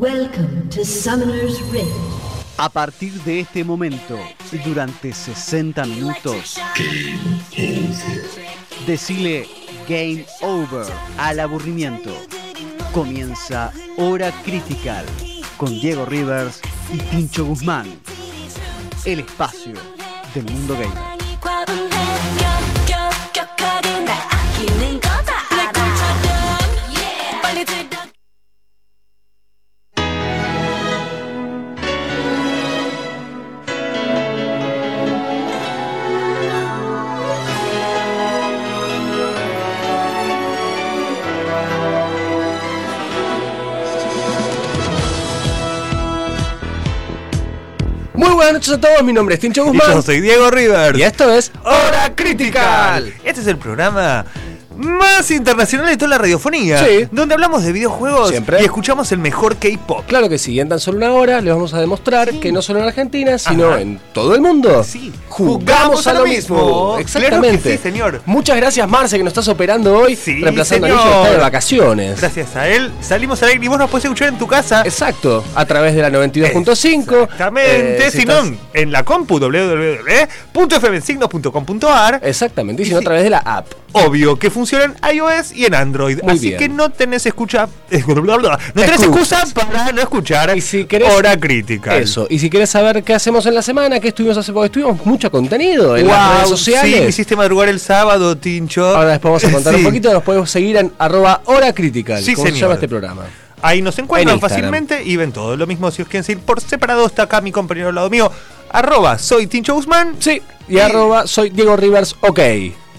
Welcome to Summoner's Rift. A partir de este momento, durante 60 minutos, decile Game Over al aburrimiento. Comienza Hora Critical con Diego Rivers y Pincho Guzmán. El espacio del mundo gamer. Noches a todos, mi nombre es Tincho Y Guzmán. yo soy Diego Rivers. Y esto es Hora Critical. Este es el programa más internacional de toda la radiofonía. Sí. Donde hablamos de videojuegos Siempre. y escuchamos el mejor K-pop. Claro que sí, en tan solo una hora les vamos a demostrar que no solo en Argentina, sino Ajá. en todo el mundo. Sí. Jugamos a lo mismo. Exactamente. Claro sí, señor. Muchas gracias, Marce, que nos estás operando hoy, Sí, reemplazando a. Nicho que está de vacaciones. Gracias a él salimos al aire y vos nos podés escuchar en tu casa. Exacto, a través de la 92.5. Exactamente, Eh, si estás- no, en la compu www.fmsignos.com.ar Exactamente, y si no, a través de la app. Obvio que funciona en iOS y en Android. Muy Así bien. que no tenés escucha. No tenés excusa para no escuchar Y si querés- hora crítica. Eso, y si quieres saber qué hacemos en la semana, qué estuvimos haciendo, porque estuvimos mucho contenido en Wow, las redes sociales. Sí, hiciste madrugar el sábado, Tincho. Ahora después vamos a contar Sí. un poquito, nos podemos seguir en arroba hora critical, Sí, como se llama este programa. Ahí nos encuentran En fácilmente y ven todo. Lo mismo si os quieren seguir por separado, está acá mi compañero al lado mío. Arroba, soy Tincho Guzmán. Sí, y arroba soy Diego Rivers, ok.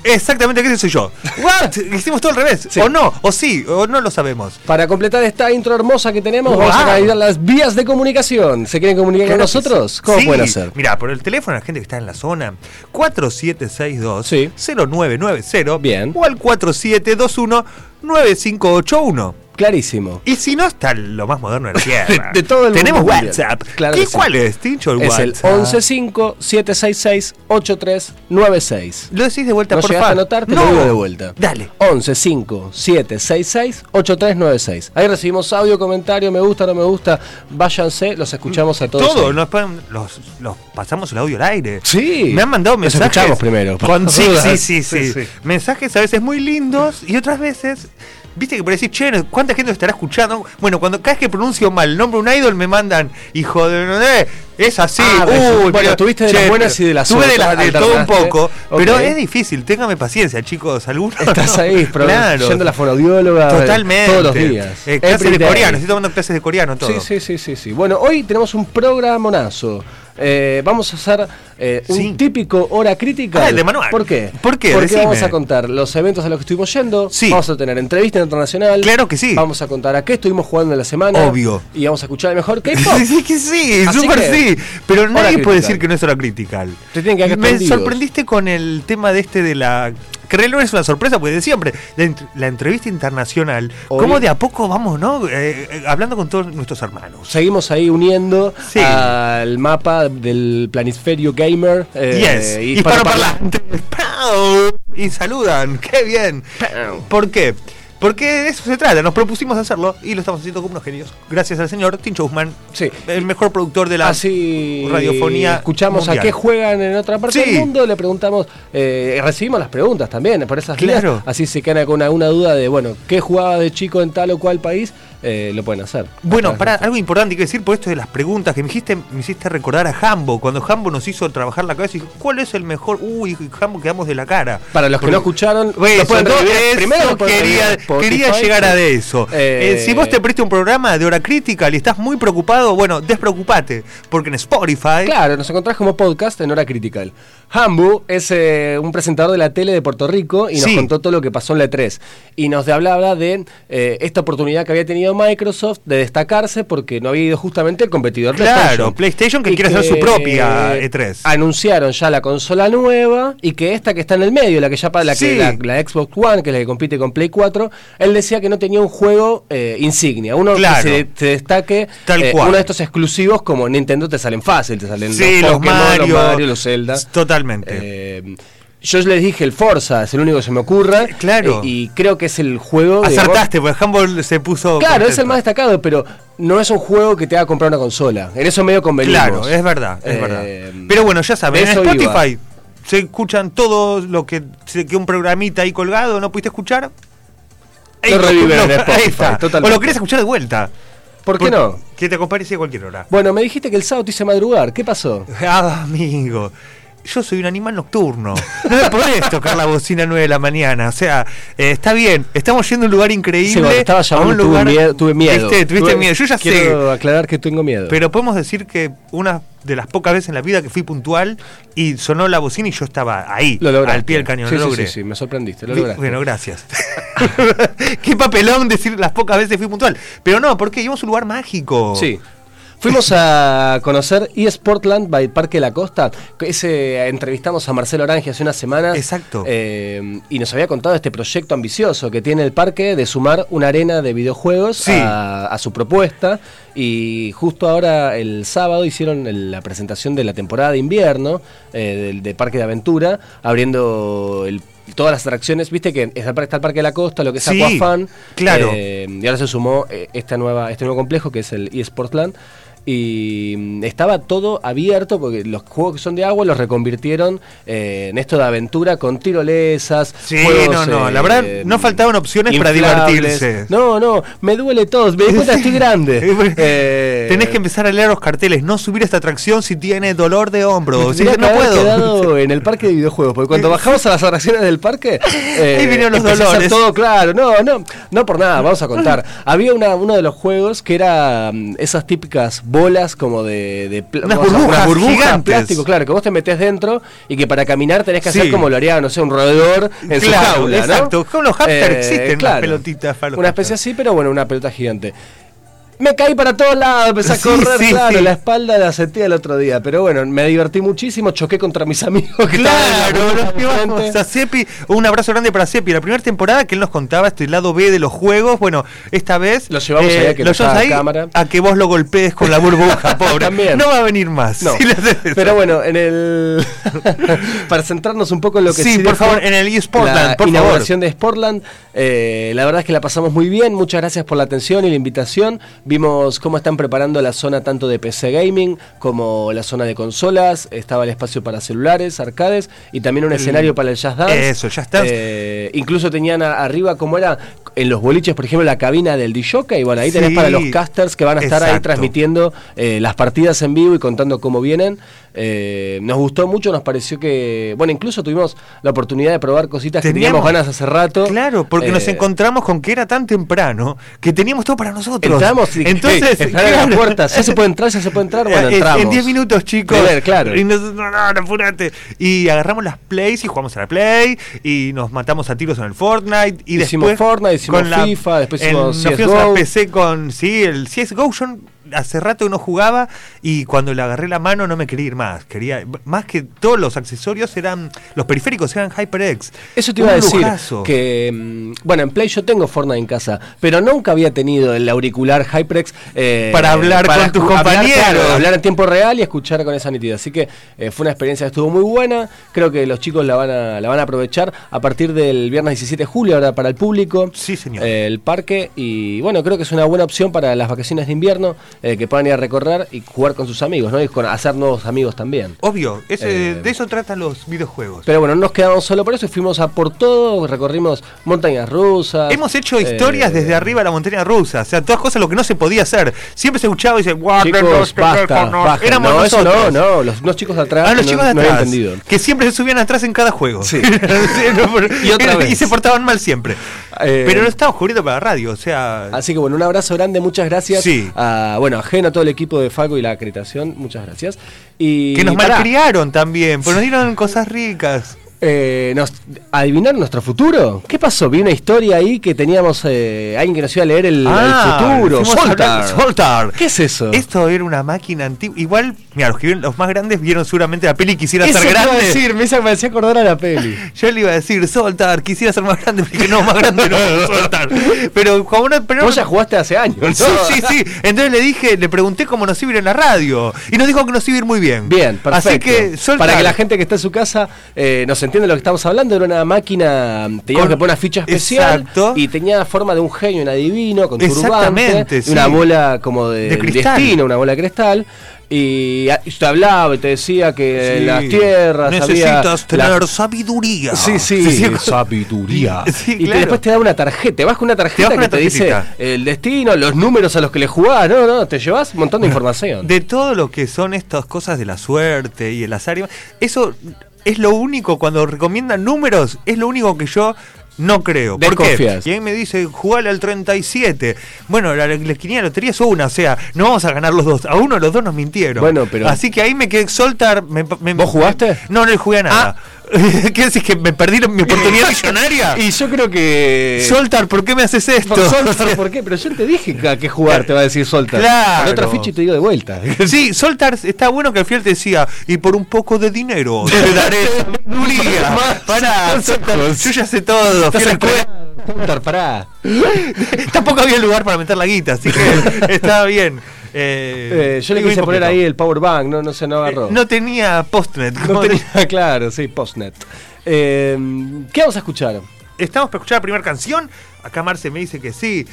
Exactamente, ese soy yo. What? Hicimos todo al revés. Sí. O no, o sí, o no lo sabemos. Para completar esta intro hermosa que tenemos, vamos a analizar las vías de comunicación. ¿Se quieren comunicar Claro con nosotros? sí. ¿Cómo Sí. pueden hacer? Mira, por el teléfono, la gente que está en la zona, 4762 Sí. 0990 Bien. o al 4721 9581. Clarísimo. Y si no está lo más moderno de la tierra. De todo el Tenemos mundo. WhatsApp. Claro ¿Y que sí. cuál es, Tincho, el Es el WhatsApp? 115-766-8396. Lo decís de vuelta, ¿No por favor. a anotar? Te lo digo de vuelta. Dale. 115-766-8396. Ahí recibimos audio, comentario, me gusta, no me gusta. Váyanse, los escuchamos a todos. Todo, ahí. nos ponen- los, los pasamos el audio al aire. Sí. Me han mandado Los mensajes. escuchamos primero. Con- Sí, sí, sí. Mensajes a veces muy lindos y otras veces. Viste que por decir, che, ¿cuánta gente estará escuchando? Bueno, cuando cada vez que pronuncio mal el nombre de un idol me mandan, hijo de no es así. Ah, uy, bueno, pero, tuviste de las buenas y de las Tuve de, las- de todo un poco, pero es difícil, téngame paciencia, chicos, algunos. Estás no. ahí, pero claro. yendo a la fonoaudióloga eh, Totalmente. todos los días. Eh, clases de coreano, estoy tomando clases de coreano todo. Sí, sí, sí, sí, sí. Bueno, hoy tenemos un programonazo. Eh, vamos a hacer eh, un típico hora crítica. Ah, el de manual. ¿Por qué? ¿Por qué? Porque Decime. vamos a contar los eventos a los que estuvimos yendo. Sí. Vamos a tener entrevista internacional. Claro que sí. Vamos a contar a qué estuvimos jugando en la semana. Obvio. Y vamos a escuchar el mejor K-pop. Sí, sí, que sí, súper sí. Pero nadie puede decir que no es hora critical. Te tienen que Me sorprendiste con el tema de este de la. No es una sorpresa, porque de siempre, la, ent- la entrevista internacional, Hoy- cómo de a poco vamos, ¿no? Eh, eh, hablando con todos nuestros hermanos. Seguimos ahí uniendo Sí. al mapa del planisferio gamer. eh, yes, y hispanoparlante. ¡Pau! Y saludan, qué bien. ¿Por qué? Porque de eso se trata, nos propusimos hacerlo y lo estamos haciendo como unos genios. Gracias al señor Tincho Guzmán, Sí. el mejor productor de la Así radiofonía. escuchamos a qué juegan en otra parte Sí. del mundo, le preguntamos, eh, recibimos las preguntas también por esas Claro. vías, así se quedan con alguna duda de, bueno, qué jugaba de chico en tal o cual país, eh, lo pueden hacer. Bueno, para algo importante que decir por esto de las preguntas que me hiciste, me hiciste recordar a Hambo, cuando Hambo nos hizo trabajar la cabeza y dijo, ¿cuál es el mejor? Uy, Hambo quedamos de la cara. Para los que no escucharon, lo pueden eso Primero lo pueden quería, quería llegar a de eso. Eh, Eh, si vos te preste un programa de hora crítica y estás muy preocupado, bueno, despreocupate, porque en Spotify... Claro, nos encontrás como podcast en Hora Critical. Hambu es eh, un presentador de la tele de Puerto Rico y nos Sí. contó todo lo que pasó en la E3. Y nos hablaba de eh, esta oportunidad que había tenido Microsoft de destacarse porque no había ido justamente el competidor Claro, PlayStation que Y quiere hacer su propia E3. Anunciaron ya la consola nueva y que esta que está en el medio, la que ya pa- la, que, Sí. la, la Xbox One, que es la que compite con Play 4, él decía que no tenía un juego eh, insignia, uno Claro. que se, se destaque, Tal cual. uno de estos exclusivos como Nintendo te salen fácil, te salen Sí, los los Pokémon, Mario, los Mario, los Zelda. Totalmente. Eh, yo les dije el Forza, es el único que se me ocurra. Claro. eh, y creo que es el juego. Acertaste, porque Humble se puso. Claro, es el más destacado, pero no es un juego que te haga comprar una consola. En eso medio convenimos. Claro, es verdad, es Eh, verdad. Pero bueno, ya saben, en Spotify se escuchan todo lo que que un programita ahí colgado no pudiste escuchar. Lo reviven en Spotify, está. O lo querés escuchar de vuelta. ¿Por qué no? Que te acompañe a cualquier hora. Bueno, me dijiste que el sábado te hice madrugar. ¿Qué pasó? Ah, amigo. Yo soy un animal nocturno. No me podés tocar la bocina a 9 de la mañana. O sea, eh, está bien. Estamos yendo a un lugar increíble. Sí, estaba a un llamando tuve miedo. Tuve miedo. ¿Viste? Tuviste Tuve- miedo. Yo ya sé. Quiero aclarar que tengo miedo. Pero podemos decir que una de las pocas veces en la vida que fui puntual y sonó la bocina y yo estaba ahí, lo lograste. al pie del cañón. Sí, lo sí, logré. sí, sí, me sorprendiste. Lo lograste. Bueno, gracias. Qué papelón decir las pocas veces fui puntual. Pero no, porque íbamos a un lugar mágico. Sí. Fuimos a conocer eSportland by Parque de la Costa. Ese, entrevistamos a Marcelo Orange hace unas semanas. Exacto. eh, y nos había contado este proyecto ambicioso que tiene el parque de sumar una arena de videojuegos Sí. a, a su propuesta. Y justo ahora, el sábado, hicieron el- la presentación de la temporada de invierno eh, del de Parque de Aventura, abriendo el- todas las atracciones. Viste que está el, parque- está el Parque de la Costa, lo que es Sí, Aquafan. claro. eh, y ahora se sumó eh, esta nueva, este nuevo complejo que es el eSportland. Y mm, estaba todo abierto porque los juegos que son de agua los reconvirtieron eh, en esto de aventura con tirolesas. Sí, juegos, no, no, eh, la verdad, no faltaban opciones para divertirse. No, no, me duele todo. Me di cuenta estoy grande. Eh, Tenés que empezar a leer los carteles, no subir esta atracción si tiene dolor de hombro. No puedo. quedado en el parque de videojuegos, porque cuando bajamos a las atracciones del parque, eh, Ahí vinieron los a dolores. todo claro. No, no, no por nada, vamos a contar. Había una, uno de los juegos que era mm, esas típicas bolas como de, de pl- Unas o sea, burbujas gigantes. plástico, claro, que vos te metés dentro y que para caminar tenés que hacer Sí. como lo haría, no sé, un roedor en su Claro, jaula, ¿no? Eh, exacto. Con los hamsters existen las pelotitas los Una especie así, pero bueno, una pelota gigante. Me caí para todos lados, empecé a Sí, correr, sí, claro, sí. la espalda la sentía el otro día, pero bueno, me divertí muchísimo, choqué contra mis amigos que Claro, enfrente. a. Un abrazo grande para Sepi. La primera temporada que él nos contaba este lado B de los juegos. Bueno, esta vez eh, Lo llevamos ahí a que lo llevamos ahí cámara. a que vos lo golpees con la burbuja, pobre. También. No va a venir más. No, si pero bueno, en el para centrarnos un poco en lo que Sí, por favor, en el eSportland, la por inauguración de Sportland, eh, la verdad es que la pasamos muy bien. Muchas gracias por la atención y la invitación. Vimos cómo están preparando la zona tanto de PC gaming como la zona de consolas. Estaba el espacio para celulares, arcades y también un El- escenario para el jazz dance. Eso, Just Dance. Eh, incluso tenían a- arriba como era en los boliches, por ejemplo, la cabina del DJ. Y bueno, ahí tenés Sí, para los casters que van a estar ahí transmitiendo eh, las partidas en vivo y contando cómo vienen. Eh, nos gustó mucho, nos pareció que. Bueno, incluso tuvimos la oportunidad de probar cositas que Teníamos- teníamos ganas hace rato. Claro, porque nos Eh, encontramos con que era tan temprano que teníamos todo para nosotros. Entramos y entonces hey, a la claro. puerta, ya se puede entrar, ya se puede entrar, bueno, Eh, entramos. En 10 minutos, chicos. Ver, claro. Y nosotros, no, no, no, apurate. Y agarramos las plays y jugamos a la play. Y nos matamos a tiros en el Fortnite. Y Hicimos después. Fortnite, hicimos FIFA, después en- hicimos Nos fuimos a la CS:GO. PC con. Sí, el CSGO. Yo hace rato que no jugaba. Y cuando le agarré la mano no me quería ir más. Quería. Más que todos los accesorios eran. Los periféricos eran HyperX. Eso te iba a decir lujazo. que mm, bueno en Play yo tengo Fortnite en casa, pero nunca había tenido el auricular HyperX eh, Para hablar con tus hablar, compañeros. claro, hablar en tiempo real y escuchar con esa nitidez. Así que eh, fue una experiencia que estuvo muy buena. Creo que los chicos la van a la van a aprovechar a partir del viernes 17 de julio ahora para el público. Sí, señor. eh, el parque y bueno creo que es una buena opción para las vacaciones de invierno eh, que puedan ir a recorrer y jugar con sus amigos, ¿no? Y con hacer nuevos amigos también. Obvio, ese- Eh, de eso tratan los videojuegos. Pero bueno, no nos quedamos solo por eso, fuimos a por todo, recorrimos montañas rusas. Hemos hecho eh, historias desde arriba de la montaña rusa, o sea, todas cosas lo que no se podía hacer. Siempre se escuchaba y "Guau, Chicos, basta, con nos-". basta. Éramos no, eso nosotros. no, no, los, unos chicos de atrás Ah, los no, chicos no atrás, entendido. que siempre se subían atrás en cada juego. Sí. No, Y otra vez. y se portaban mal siempre. Eh, Pero no estábamos cubriendo para la radio, o sea... Así que bueno, un abrazo grande, muchas gracias. Sí. A, bueno, ajeno a todo el equipo de Faco y la acreditación, muchas gracias. Y que nos pará, malcriaron también, pues nos dieron cosas ricas. Eh, nos, ¿Adivinaron nuestro futuro? ¿Qué pasó? Vi una historia ahí que teníamos eh, alguien que nos iba a leer el, el futuro. Soltar. Soltar. ¿Qué es eso? Esto era una máquina antigua. Igual Mira, los, que los más grandes vieron seguramente la peli Quisiera Eso ser te iba a grande. decir, me hacía acordar a la peli. Yo le iba a decir, soltar, quisiera ser más grande, dije, no, más grande no soltar. Pero como no, pero Vos ya jugaste hace años, ¿no? Sí, sí, sí. Entonces le dije, le pregunté cómo nos iba a ir en la radio. Y nos dijo que nos iba a ir muy bien. Bien, perfecto. Así que soltar. Para que la gente que está en su casa eh, nos entienda lo que estamos hablando, era una máquina, teníamos Con- que poner una ficha especial Exacto. y tenía forma de un genio, un adivino, con turbante, sí. una bola como de, De destino, una bola de cristal. Y, a- y te hablaba y te decía que en Sí. las tierras Necesitas había tener la- sabiduría. Sí, sí, Sí, sabiduría. Sí, y te- claro. después te da una tarjeta, te vas con una tarjeta con que una te dice el destino, los números a los que le jugás, no, no, te llevas un montón de información. De todo lo que son estas cosas de la suerte y el azar, eso es lo único, cuando recomiendan números, es lo único que yo no creo. ¿Por qué? Y ahí me dice, jugale al 37. Bueno, la, la quiniela de lotería es una, o sea, no vamos a ganar los dos. A uno de los dos nos mintieron. Bueno, pero- Así que ahí me quedé soltar. Me, me- ¿Vos jugaste? No, no le jugué a nada. ¿Qué decís? ¿Que me perdí mi oportunidad millonaria? Y yo creo que. Soltar, ¿por qué me haces esto? Soltar, ¿por qué? Pero yo te dije que a qué jugar, te va a decir Soltar. Claro. Con otra ficha y te digo de vuelta. Sí, Soltar está bueno que al final te decía, y por un poco de dinero te daré sabiduría. Pará, Soltar, yo ya sé todo. Escuela. Soltar, pará. Tampoco había lugar para meter la guita, así que estaba bien. Eh, Eh, yo le quise poner ahí el power bank, no, no se no agarró. Eh, No tenía postnet. No tenía, claro, sí, postnet. ¿Qué vamos a escuchar? Estamos para escuchar la primera canción. Acá Marce me dice que sí.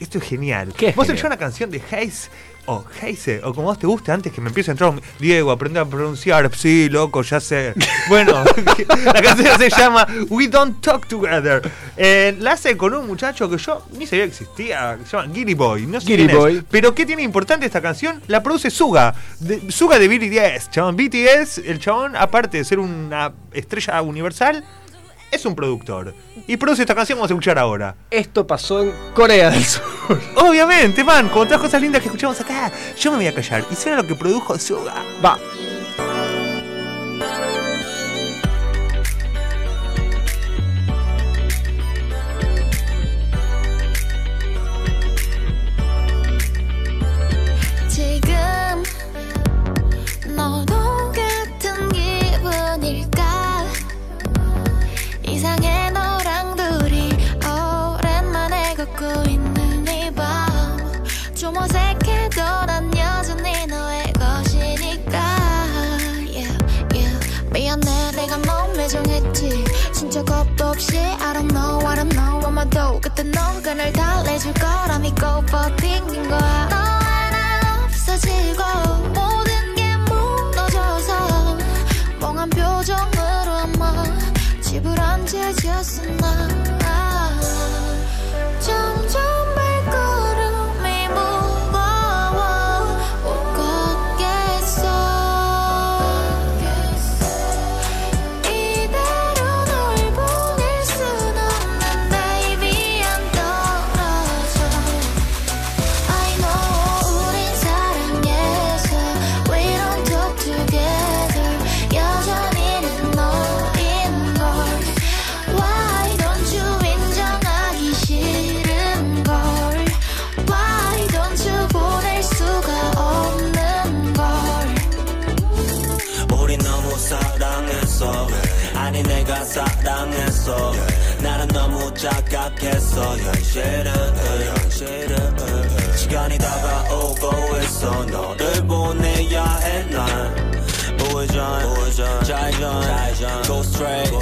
Esto es genial. ¿Qué es Vos genial? una canción de Heise o Heise, o como vos te guste, antes que me empiece a entrar un Diego, aprende a pronunciar. Sí, loco, ya sé. Bueno, la canción se llama We Don't Talk Together. Eh, la hace con un muchacho que yo ni sabía que existía, que se llama Giri Boy. No sé Giri quién es. Pero ¿qué tiene importante esta canción? La produce Suga. De, Suga de BTS. Chabón, BTS, el chabón, aparte de ser una estrella universal, es un productor. Y produce esta canción vamos a escuchar ahora. Esto pasó en Corea del Sur. Obviamente, man, con todas las cosas lindas que escuchamos acá, yo me voy a callar. Y suena lo que produjo Suga. Va. 좀 어색해도 난 여전히 너의 것이니까. Yeah, yeah. 미안해 내가 너무 매정했지. 진짜 겁도 없이 I don't know I don't know 아마 도 그때 너가 날 달래줄 거라 믿고 버틴 거야. 너 하나 없어지고 모든 게 무너져서 멍한 표정으로 아마 집을 앉아졌어 나 착각했어 현실은 현실은 시간이 다가오고 있어. 너를 보내야 해난. 우회전 좌회전. go straight.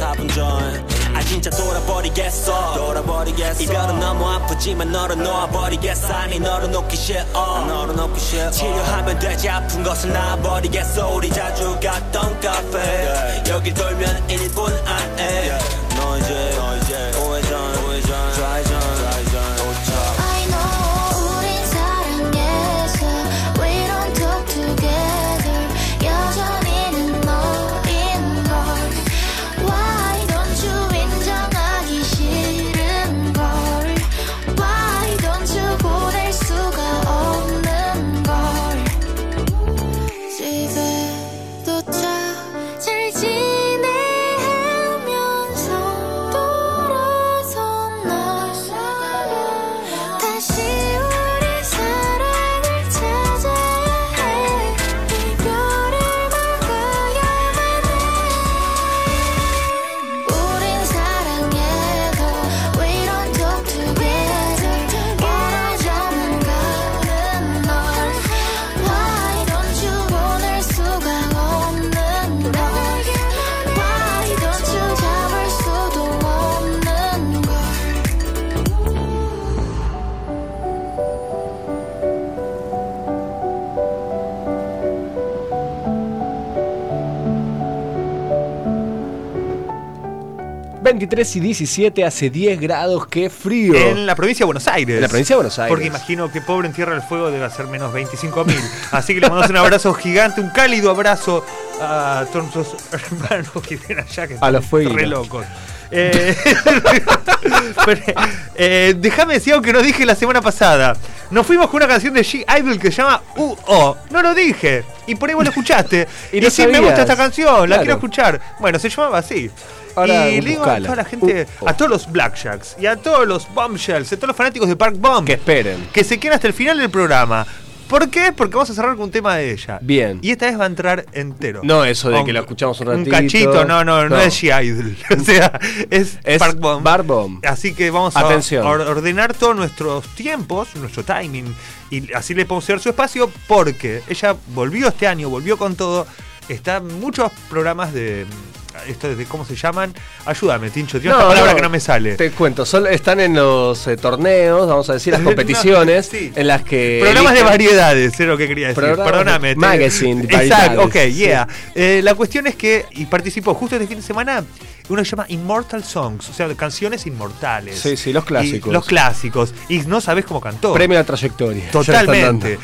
4분 전. 아 진짜 돌아버리겠어. 돌아버리겠어. 이별은 너무 아프지만 너를 놓아버리겠어. 아니 너를 놓기 싫어. 너를 놓기 싫어. 치료하면 되지. 아픈 것을 놔버리겠어. 우리 자주 갔던 카페. 여길 돌면 1분 안에. 너 23 y 17 hace 10 grados, qué frío. En la provincia de Buenos Aires. En la provincia de Buenos Aires. Porque imagino que pobre en Tierra del Fuego debe ser menos 25 mil. Así que le mandamos un abrazo gigante, un cálido abrazo a todos nuestros hermanos que vienen allá, que A los están re locos. Eh, eh, déjame decir algo que no dije la semana pasada. Nos fuimos con una canción de G-Idol que se llama U-O. No lo dije. Y por ahí vos lo escuchaste. Y y sí, me gusta esta canción, la quiero escuchar. Bueno, se llamaba así. Ahora, y le digo a toda la gente, a todos los Blackjacks y a todos los Bombshells, a todos los fanáticos de Park Bomb, Que esperen. que se queden hasta el final del programa. ¿Por qué? Porque vamos a cerrar con un tema de ella. Bien. Y esta vez va a entrar entero. No eso de Con- que lo escuchamos un Un ratito. cachito, no, no, no, No. es She-Idol. O sea, es, Es Park Bomb. Bar Bomb. Así que vamos a Atención. ordenar todos nuestros tiempos, nuestro timing, y así le podemos dar su espacio, porque ella volvió este año, volvió con todo. Está en muchos programas de. Esto de cómo se llaman. Ayúdame, Tincho. Tiene una palabra que no me sale. Te cuento, son- están en los eh, torneos, vamos a decir, las No, competiciones sí. en las que. Programas de variedades, es lo que quería decir. Programas Perdóname. de te- magazine, de Exacto, ok, yeah. Eh, la cuestión es que, y participó justo este fin de semana, uno se llama Immortal Songs, o sea, canciones inmortales. Sí, sí, los clásicos. Y los clásicos. Y no sabés cómo cantó. Premio a trayectoria. Totalmente.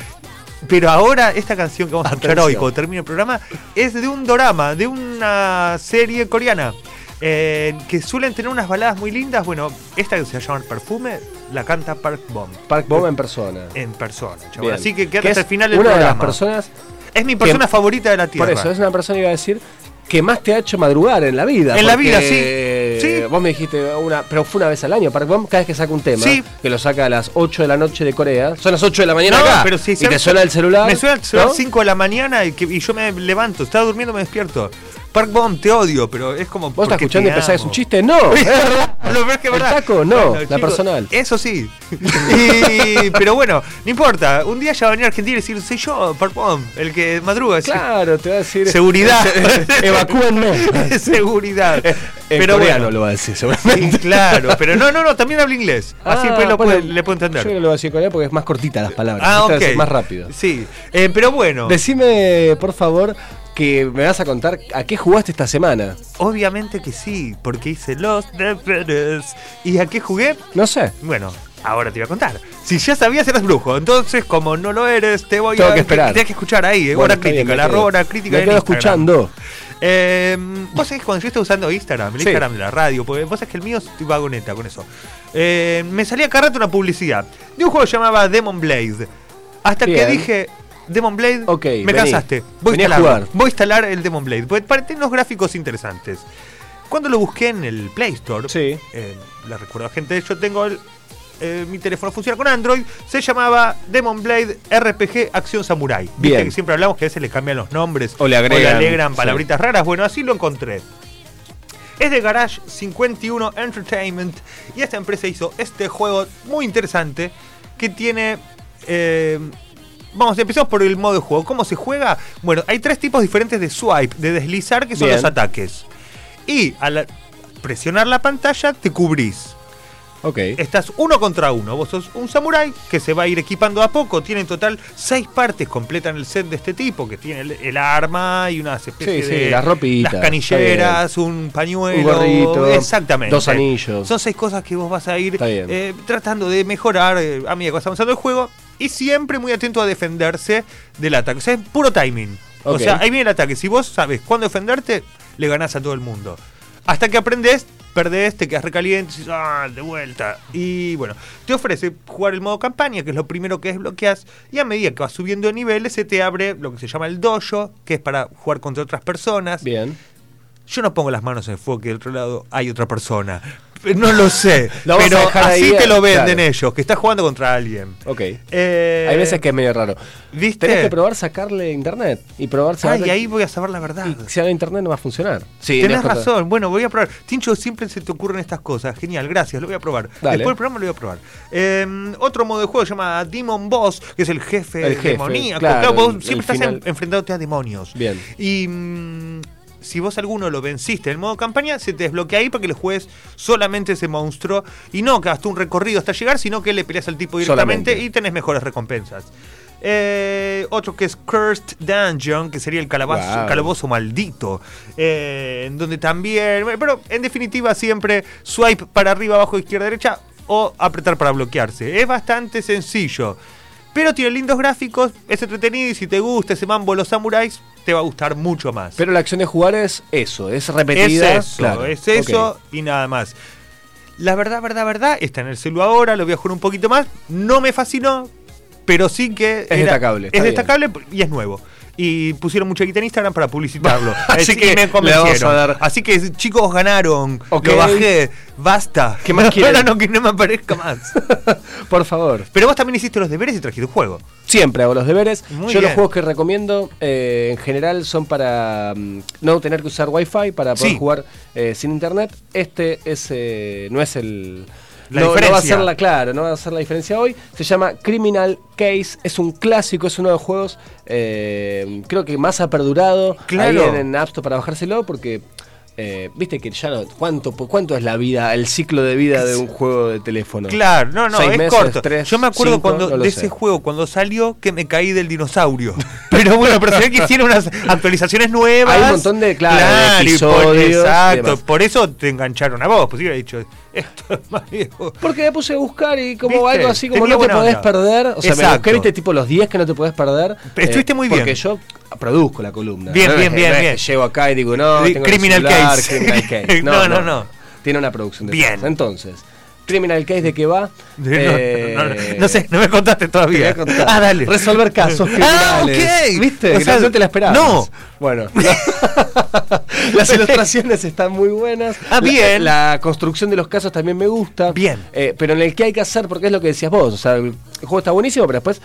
Pero ahora esta canción que vamos a escuchar Atención. hoy, cuando termine el programa, es de un drama, de una serie coreana. eh, que suelen tener unas baladas muy lindas. Bueno, esta que se llama Perfume, la canta Park Bomb. Park Bomb en persona. En persona. Bien. Así que quédate Que hasta el final del Una de programa. las personas, es mi persona que- favorita de la Tierra. por eso, es una persona, iba a decir, que más te ha hecho madrugar en la vida. En la vida, sí. eh, Sí. Vos me dijiste, una, pero fue una vez al año. Bomb, cada vez que saca un tema, Sí. que lo saca a las 8 de la noche de Corea, son las 8 de la mañana No, acá. pero si y te suena el celular. Me suena el celular ¿no? 5 de la mañana y, que- y yo me levanto. Estaba durmiendo, me despierto. Park Bomb, te odio, pero es como. ¿Vos estás escuchando y te pensás que es un chiste? No. es verdad. Lo peor es que es El verdad. taco, no, la personal. Eso sí. Y- pero bueno, no importa. Un día ya va a venir a Argentina y decir, soy yo, Park Bomb, el que madruga. Claro, te va a decir. Seguridad. Evacúenme. Seguridad. En pero coreano bueno. lo va a decir, Sí, seguramente. claro, pero no, no, no, también habla inglés. Así Ah, pues lo bueno, puede- le puedo Yo entender. que lo voy a decir coreano porque es más cortita las palabras. Ah, ok. es más rápido. Sí, eh, pero bueno. Decime, por favor, que me vas a contar a qué jugaste esta semana. Obviamente que sí, porque hice los deberes. ¿Y a qué jugué? No sé. Bueno, ahora te voy a contar. Si ya sabías, eras brujo. Entonces, como no lo eres, te voy Tengo a. que esperar. Tienes que escuchar ahí, eh, Bueno, hora está bien, crítica, la quedo. hora crítica. Me en quedo Instagram. escuchando. Eh, vos sabés que cuando yo estaba usando Instagram, el Sí. Instagram de la radio, porque vos sabés que el mío estoy vagoneta con eso. eh, me salía cada rato una publicidad de un juego que llamaba Demon Blade. Hasta que dije. Demon Blade, Ok, me vení. cansaste. Voy a, Vení a instalarlo. jugar. Voy a instalar el Demon Blade. Porque tener unos gráficos interesantes. Cuando lo busqué en el Play Store, Sí. eh, le recuerdo a gente, yo tengo el, eh, mi teléfono funciona con Android, se llamaba Demon Blade RPG Acción Samurai. Viste Bien. que siempre hablamos que a veces le cambian los nombres O le agregan, sí. palabritas raras. Bueno, así lo encontré. Es de Garage 51 Entertainment y esta empresa hizo este juego muy interesante que tiene... eh, vamos, empezamos por el modo de juego. ¿Cómo se juega? Bueno, hay tres tipos diferentes de swipe, de deslizar, que son Bien. los ataques. Y al presionar la pantalla te cubrís. Ok. Estás uno contra uno. Vos sos un samurái que se va a ir equipando a poco. Tiene en total seis partes. Completan el set de este tipo. Que tiene el, el arma y unas especies Sí, sí, de. las ropitas, Las canilleras, un pañuelo. Un gorrito, Exactamente. dos anillos. Son seis cosas que vos vas a ir eh, tratando de mejorar eh, a medida que vas avanzando el juego. Y siempre muy atento a defenderse del ataque. O sea, es puro timing. O sea, ahí viene el ataque. Si vos sabes cuándo defenderte, le ganás a todo el mundo. Hasta que aprendes, perdés, te quedas recaliente, y dices, ah, de vuelta. Y bueno, te ofrece jugar el modo campaña, que es lo primero que desbloqueas. Y a medida que vas subiendo de niveles, se te abre lo que se llama el dojo, que es para jugar contra otras personas. Bien. Yo no pongo las manos en el fuego que del otro lado hay otra persona. No lo sé. Lo pero así ahí, te lo venden claro. ellos, que estás jugando contra alguien. Ok. Eh, Hay veces que es medio raro. ¿Viste? Tenés que probar sacarle internet y probar Ah, sacarle- y ahí voy a saber la verdad. y si haga internet no va a funcionar. Sí, Tenés razón. Bueno, voy a probar. Tincho, siempre se te ocurren estas cosas. Genial, gracias. Lo voy a probar. Dale. Después del programa lo voy a probar. Eh, otro modo de juego se llama Demon Boss, que es el jefe, El jefe, demoníaco. claro, vos el- siempre el estás en- enfrentándote a demonios. Bien. Y mm, si vos alguno lo venciste en el modo campaña, se te desbloquea ahí para que le juegues solamente ese monstruo. Y no que hasta un recorrido hasta llegar, sino que le peleas al tipo directamente Solamente. y tenés mejores recompensas. Eh, otro que es Cursed Dungeon, que sería el calabazo, Wow. calabozo maldito. eh, en donde también. Pero en definitiva, siempre swipe para arriba, abajo, izquierda, derecha o apretar para bloquearse. Es bastante sencillo. Pero tiene lindos gráficos, es entretenido y si te gusta ese mambo los samuráis, te va a gustar mucho más. Pero la acción de jugar es eso, es es repetida. eso, claro. es eso y nada más. La verdad, verdad, verdad, está en el celu ahora, lo voy a jugar un poquito más. No me fascinó, pero sí que. Es destacable, Es bien. destacable y es nuevo. Y pusieron mucha guita en Instagram para publicitarlo. Así que me convencieron. vamos a dar- Así que, chicos, ganaron. Ok. Lo bajé. Basta. ¿Qué más quieren? No, que no me aparezca más. Por favor. pero vos también hiciste los deberes y trajiste un juego. Siempre hago los deberes. Muy Yo los juegos que recomiendo eh, en general son para mm, no tener que usar wifi para poder Sí. jugar eh, sin internet. Este es eh, no es el La no, no va a ser la clara, no va a ser la diferencia hoy. Se llama Criminal Case, es un clásico, es uno de los juegos eh, creo que más ha perdurado Claro. ahí en, en App Store para bajárselo porque eh, viste que ya no cuánto cuánto es la vida, el ciclo de vida de un juego de teléfono. Claro, no, no, Seis es meses, corto. tres, Yo me acuerdo cinco, cuando no de sé. ese juego cuando salió que me caí del dinosaurio. Pero bueno, pero se ve que hicieron unas actualizaciones nuevas. Hay un montón de, claro, de y por- episodios, exacto. Por eso te engancharon a vos. Pues hubiera dicho, esto es más viejo. Porque me puse a buscar y como ¿Viste? algo así como Tenía no te podés onda. perder. O sea, me Exacto. busqué, viste, tipo los 10 que no te podés perder. eh, estuviste muy bien. Porque yo produzco la columna. Bien, No bien, bien, no bien. Llego acá y digo, no, tengo Criminal celular, Case. Criminal Case. No, no, no. Tiene una producción de Bien. Entonces, Criminal Case de qué va. No, Eh, no, no, no sé, no me contaste te voy todavía. a. Ah, dale. Resolver casos Ah, ok. ¿Viste? O sea, no te la esperabas. no. Bueno. Las ilustraciones están muy buenas. Ah, La- bien. La, construcción de los casos también me gusta. Bien. Eh, pero en el que hay que hacer, porque es lo que decías vos. O sea, el juego está buenísimo, pero después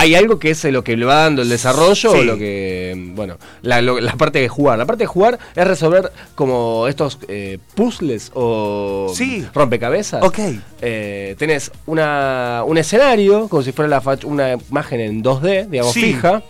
hay algo que es lo que le va dando el desarrollo Sí. o lo que. Bueno, la, lo- la parte de jugar. La parte de jugar es resolver como estos eh, puzzles o Sí. rompecabezas. Ok. Eh, tenés una, un escenario, como si fuera la una imagen en 2D, digamos, Sí. fija,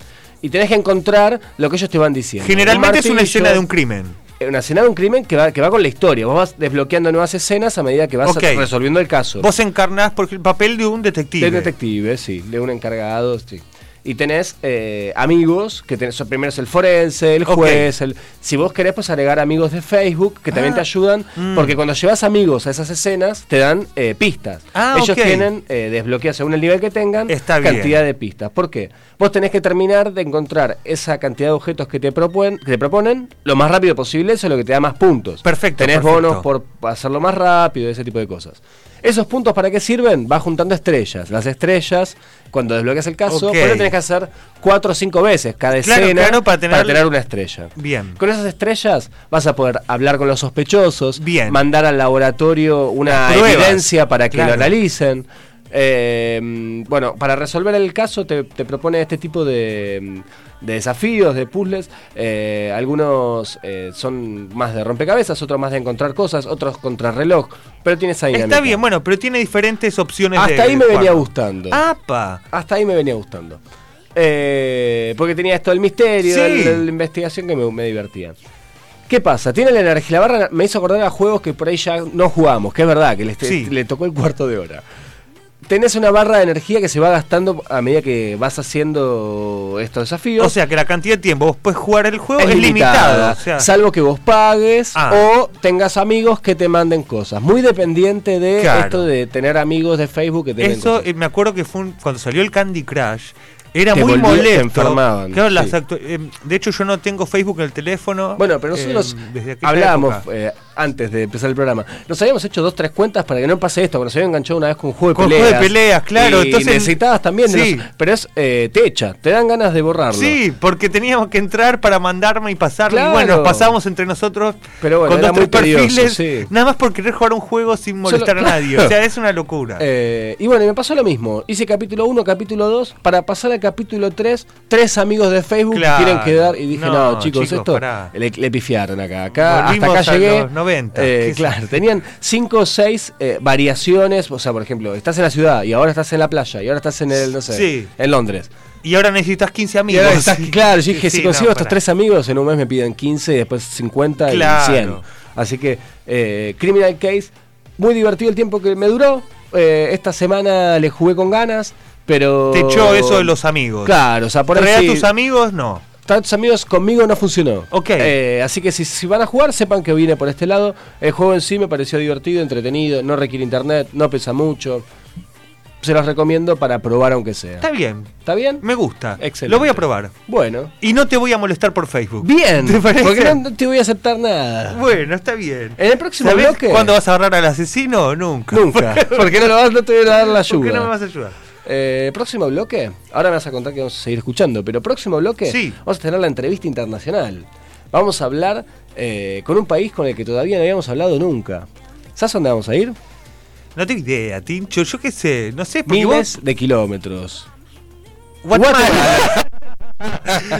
y tenés que encontrar lo que ellos te van diciendo. Generalmente es una escena de un crimen. Eh, Una escena de un crimen que va, que va con la historia. Vos vas desbloqueando nuevas escenas a medida que vas resolviendo el caso. Vos encarnás por el papel de un detective. De detective, sí, de un encargado, sí. Y tenés eh, amigos, que tenés, primero es el forense, el juez, el, si vos querés pues agregar amigos de Facebook que también Ah, te ayudan, mm. porque cuando llevas amigos a esas escenas te dan eh, pistas. Ah, Ellos tienen eh, según el nivel que tengan Está bien. cantidad de pistas. ¿Por qué? Vos tenés que terminar de encontrar esa cantidad de objetos que te, proponen, que te proponen lo más rápido posible, eso es lo que te da más puntos. Perfecto, Tenés perfecto. bonos por hacerlo más rápido, ese tipo de cosas. ¿Esos puntos para qué sirven? Vas juntando estrellas. Las estrellas, cuando desbloqueas el caso, Ok. pues lo tenés que hacer cuatro o cinco veces cada Claro, escena claro, para tener- una estrella. Bien. Con esas estrellas vas a poder hablar con los sospechosos, Bien. mandar al laboratorio una evidencia para que claro. lo analicen. Eh, bueno, para resolver el caso te, te propone este tipo de, de desafíos, de puzzles. Eh, algunos eh, son más de rompecabezas, otros más de encontrar cosas, otros contrarreloj. Pero tiene esa dinámica. Está bien, bueno, pero tiene diferentes opciones de Hasta ahí me venía gustando. ¡Apa! Hasta ahí me venía gustando. Eh, porque tenía esto del misterio, Sí. el- el- la investigación que me, me divertía. ¿Qué pasa? Tiene la energía. La barra me hizo acordar a juegos que por ahí ya no jugamos, que es verdad, que le, Sí. le tocó el cuarto de hora. Tenés una barra de energía que se va gastando a medida que vas haciendo estos desafíos. O sea que la cantidad de tiempo vos puedes jugar el juego es es, limitada, limitado. O sea, salvo que vos pagues Ah. o tengas amigos que te manden cosas. Muy dependiente de Claro. esto de tener amigos de Facebook que te eso cosas. eh, me acuerdo que fue un- cuando salió el Candy Crush. Era Te muy molesto. enfermaban, Claro, las sí. actu- eh, de hecho, yo no tengo Facebook en el teléfono. Bueno, pero nosotros eh, desde aquella hablábamos eh, antes de empezar el programa. Nos habíamos hecho dos, tres cuentas para que no pase esto, porque nos habían enganchado una vez con un juego de Con peleas. juego de peleas, claro, Y entonces- necesitabas también, Sí. los- pero es, eh, te echa, te dan ganas de borrarlo. Sí, porque teníamos que entrar para mandarme y pasarlo. Claro. Y bueno, nos pasamos entre nosotros Pero bueno, con dos tres perfiles. sí. Nada más por querer jugar un juego sin molestar Solo- a nadie. O sea, es una locura. Eh, y bueno, y me pasó lo mismo. Hice capítulo 1, capítulo 2. Para pasar al capítulo 3, tres amigos de Facebook quieren quedar. Y dije, no, No, chicos, chicos, esto le, le pifiaron acá. acá Volvimos hasta acá llegué. los 90. Eh, ¿Qué es claro, tenían 5 o 6 variaciones. O sea, por ejemplo, estás en la ciudad y ahora estás en la playa y ahora estás en el, no sé, Sí. en Londres. y ahora necesitas 15 Y amigos. estás- claro, yo dije, Sí, si no, consigo estos pará. tres amigos, en un mes me piden 15 y después 50 Claro. y 100. Así que, eh, Criminal Case, muy divertido el tiempo que me duró. Eh, esta semana le jugué con ganas. Pero. Te echó eso de los amigos. Claro, o sea, por ahí. sí, tus amigos, no. Tantos amigos conmigo no funcionó. Ok. Eh, así que si, si van a jugar, sepan que vine por este lado. El juego en sí me pareció divertido, entretenido, no requiere internet, no pesa mucho. Se los recomiendo para probar aunque sea. Está bien. ¿Está bien? Me gusta. Excelente. Lo voy a probar. Bueno. Y no te voy a molestar por Facebook. Bien. ¿Te parece? Porque no te voy a aceptar nada. Bueno, está bien. En el próximo ¿Sabés bloque. cuándo vas a agarrar al asesino? Nunca. Nunca. Porque no, lo vas, no te voy a dar la ayuda. ¿Por qué no me vas a ayudar? Eh, próximo bloque. Ahora me vas a contar que vamos a seguir escuchando, pero próximo bloque Sí. vamos a tener la entrevista internacional. Vamos a hablar eh, con un país con el que todavía no habíamos hablado nunca. ¿Sabes dónde vamos a ir? No tengo idea, Tincho. Yo qué sé. No sé. Miles de kilómetros. vos... Guatemala.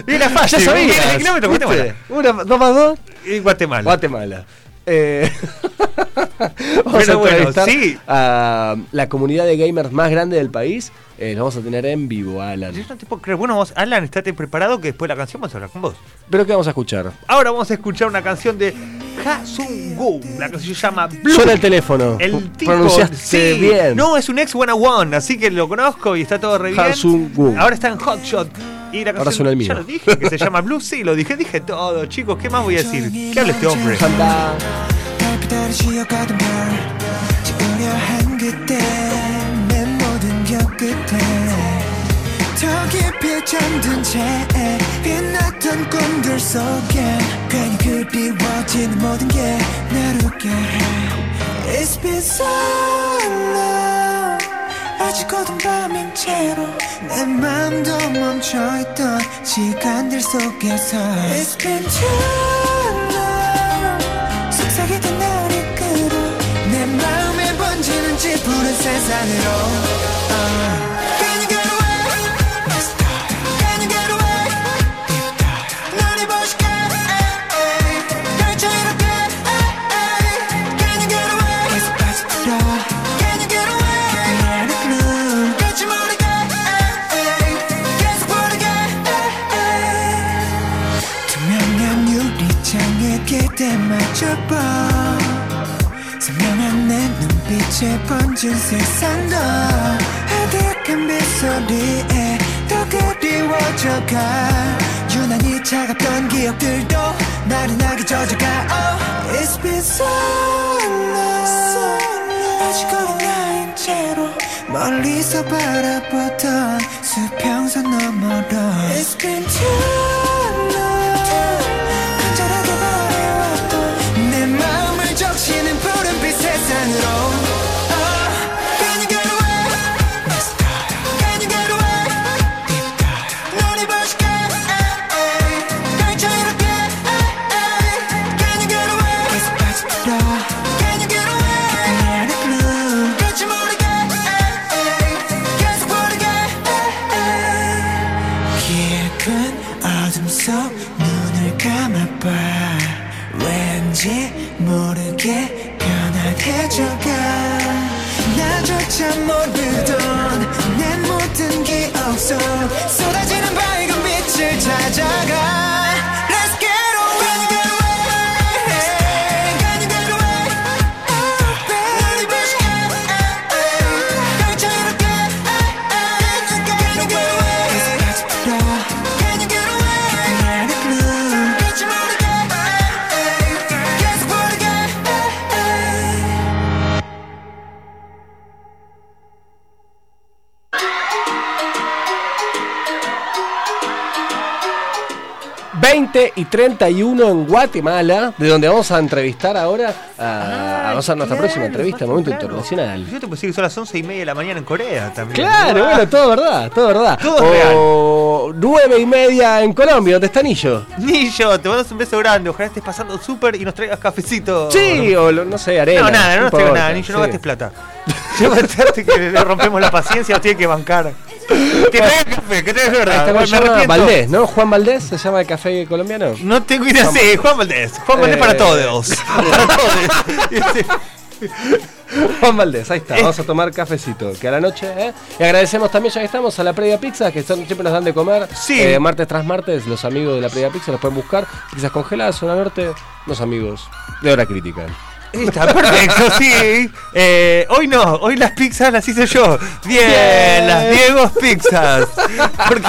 Era fácil. Ya. Guatemala. Una, dos más dos. Y Guatemala. Guatemala. Eh, vamos Pero a bueno, sí. a la comunidad de gamers más grande del país. Eh, lo vamos a tener en vivo, Alan. Yo no te puedo creer. Bueno, vos, Alan, estate preparado que después de la canción vamos a hablar con vos. ¿Pero qué vamos a escuchar? Ahora vamos a escuchar una canción de Ha Sung Woo. La canción se llama Blue. Suena el teléfono. El tipo, Pronunciaste sí. bien. No, es un ex one así que lo conozco y está todo re bien. Ahora está en Hotshot. Y la canción, el mío. ya lo dije, que se llama Blue Sea, lo dije, dije todo, chicos, ¿qué más voy a decir? ¿Qué habla este hombre? 아직 어두운 밤인 채로 내 맘도 멈춰있던 시간들 속에서 It's been too long 속삭이던 날 이끌어 내 마음에 번지는 짙푸른 세상으로 uh. 빛에 번진 세상도 아득한 빗소리에 더 그리워져가 유난히 차갑던 기억들도 나른하게 젖어가. Oh, It's been so long. 아직 어린 채로 멀리서 바라보던 수평선 너머로. It's been too y 31 en Guatemala, de donde vamos a entrevistar ahora a, a- vamos a nuestra Claro, próxima entrevista, Momento claro. Internacional. Yo te puedo decir que son las 11 y media de la mañana en Corea también. Claro, Ah, bueno, todo verdad, todo verdad. Todo o nueve y media en Colombia, donde está Nillo. Ni yo, te mandas un beso grande. Ojalá estés pasando súper y nos traigas cafecito. Sí, o lo- no sé, arena. No, nada, no nos traigas nada, ni yo no gastes plata. Yo que le rompemos la paciencia, tiene que bancar. Que traigas café, que traigas Ahí verdad. está, Me arrepiento. Valdés, ¿no? Juan Valdés se llama el café colombiano. No tengo idea, sí, Juan Valdés. Juan Valdés Eh, para todos. Para todos. Juan Valdés, ahí está, Eh. vamos a tomar cafecito, que a la noche, ¿eh? Y agradecemos también, ya que estamos, a la Previa Pizza, que son, siempre nos dan de comer. Sí. Eh, martes tras martes, los amigos de la Previa Pizza los pueden buscar. Pizzas congeladas, zona norte, los amigos de hora crítica. Está perfecto, sí. Eh, hoy no, hoy las pizzas las hice yo. Bien, Bien. las Diego pizzas. Porque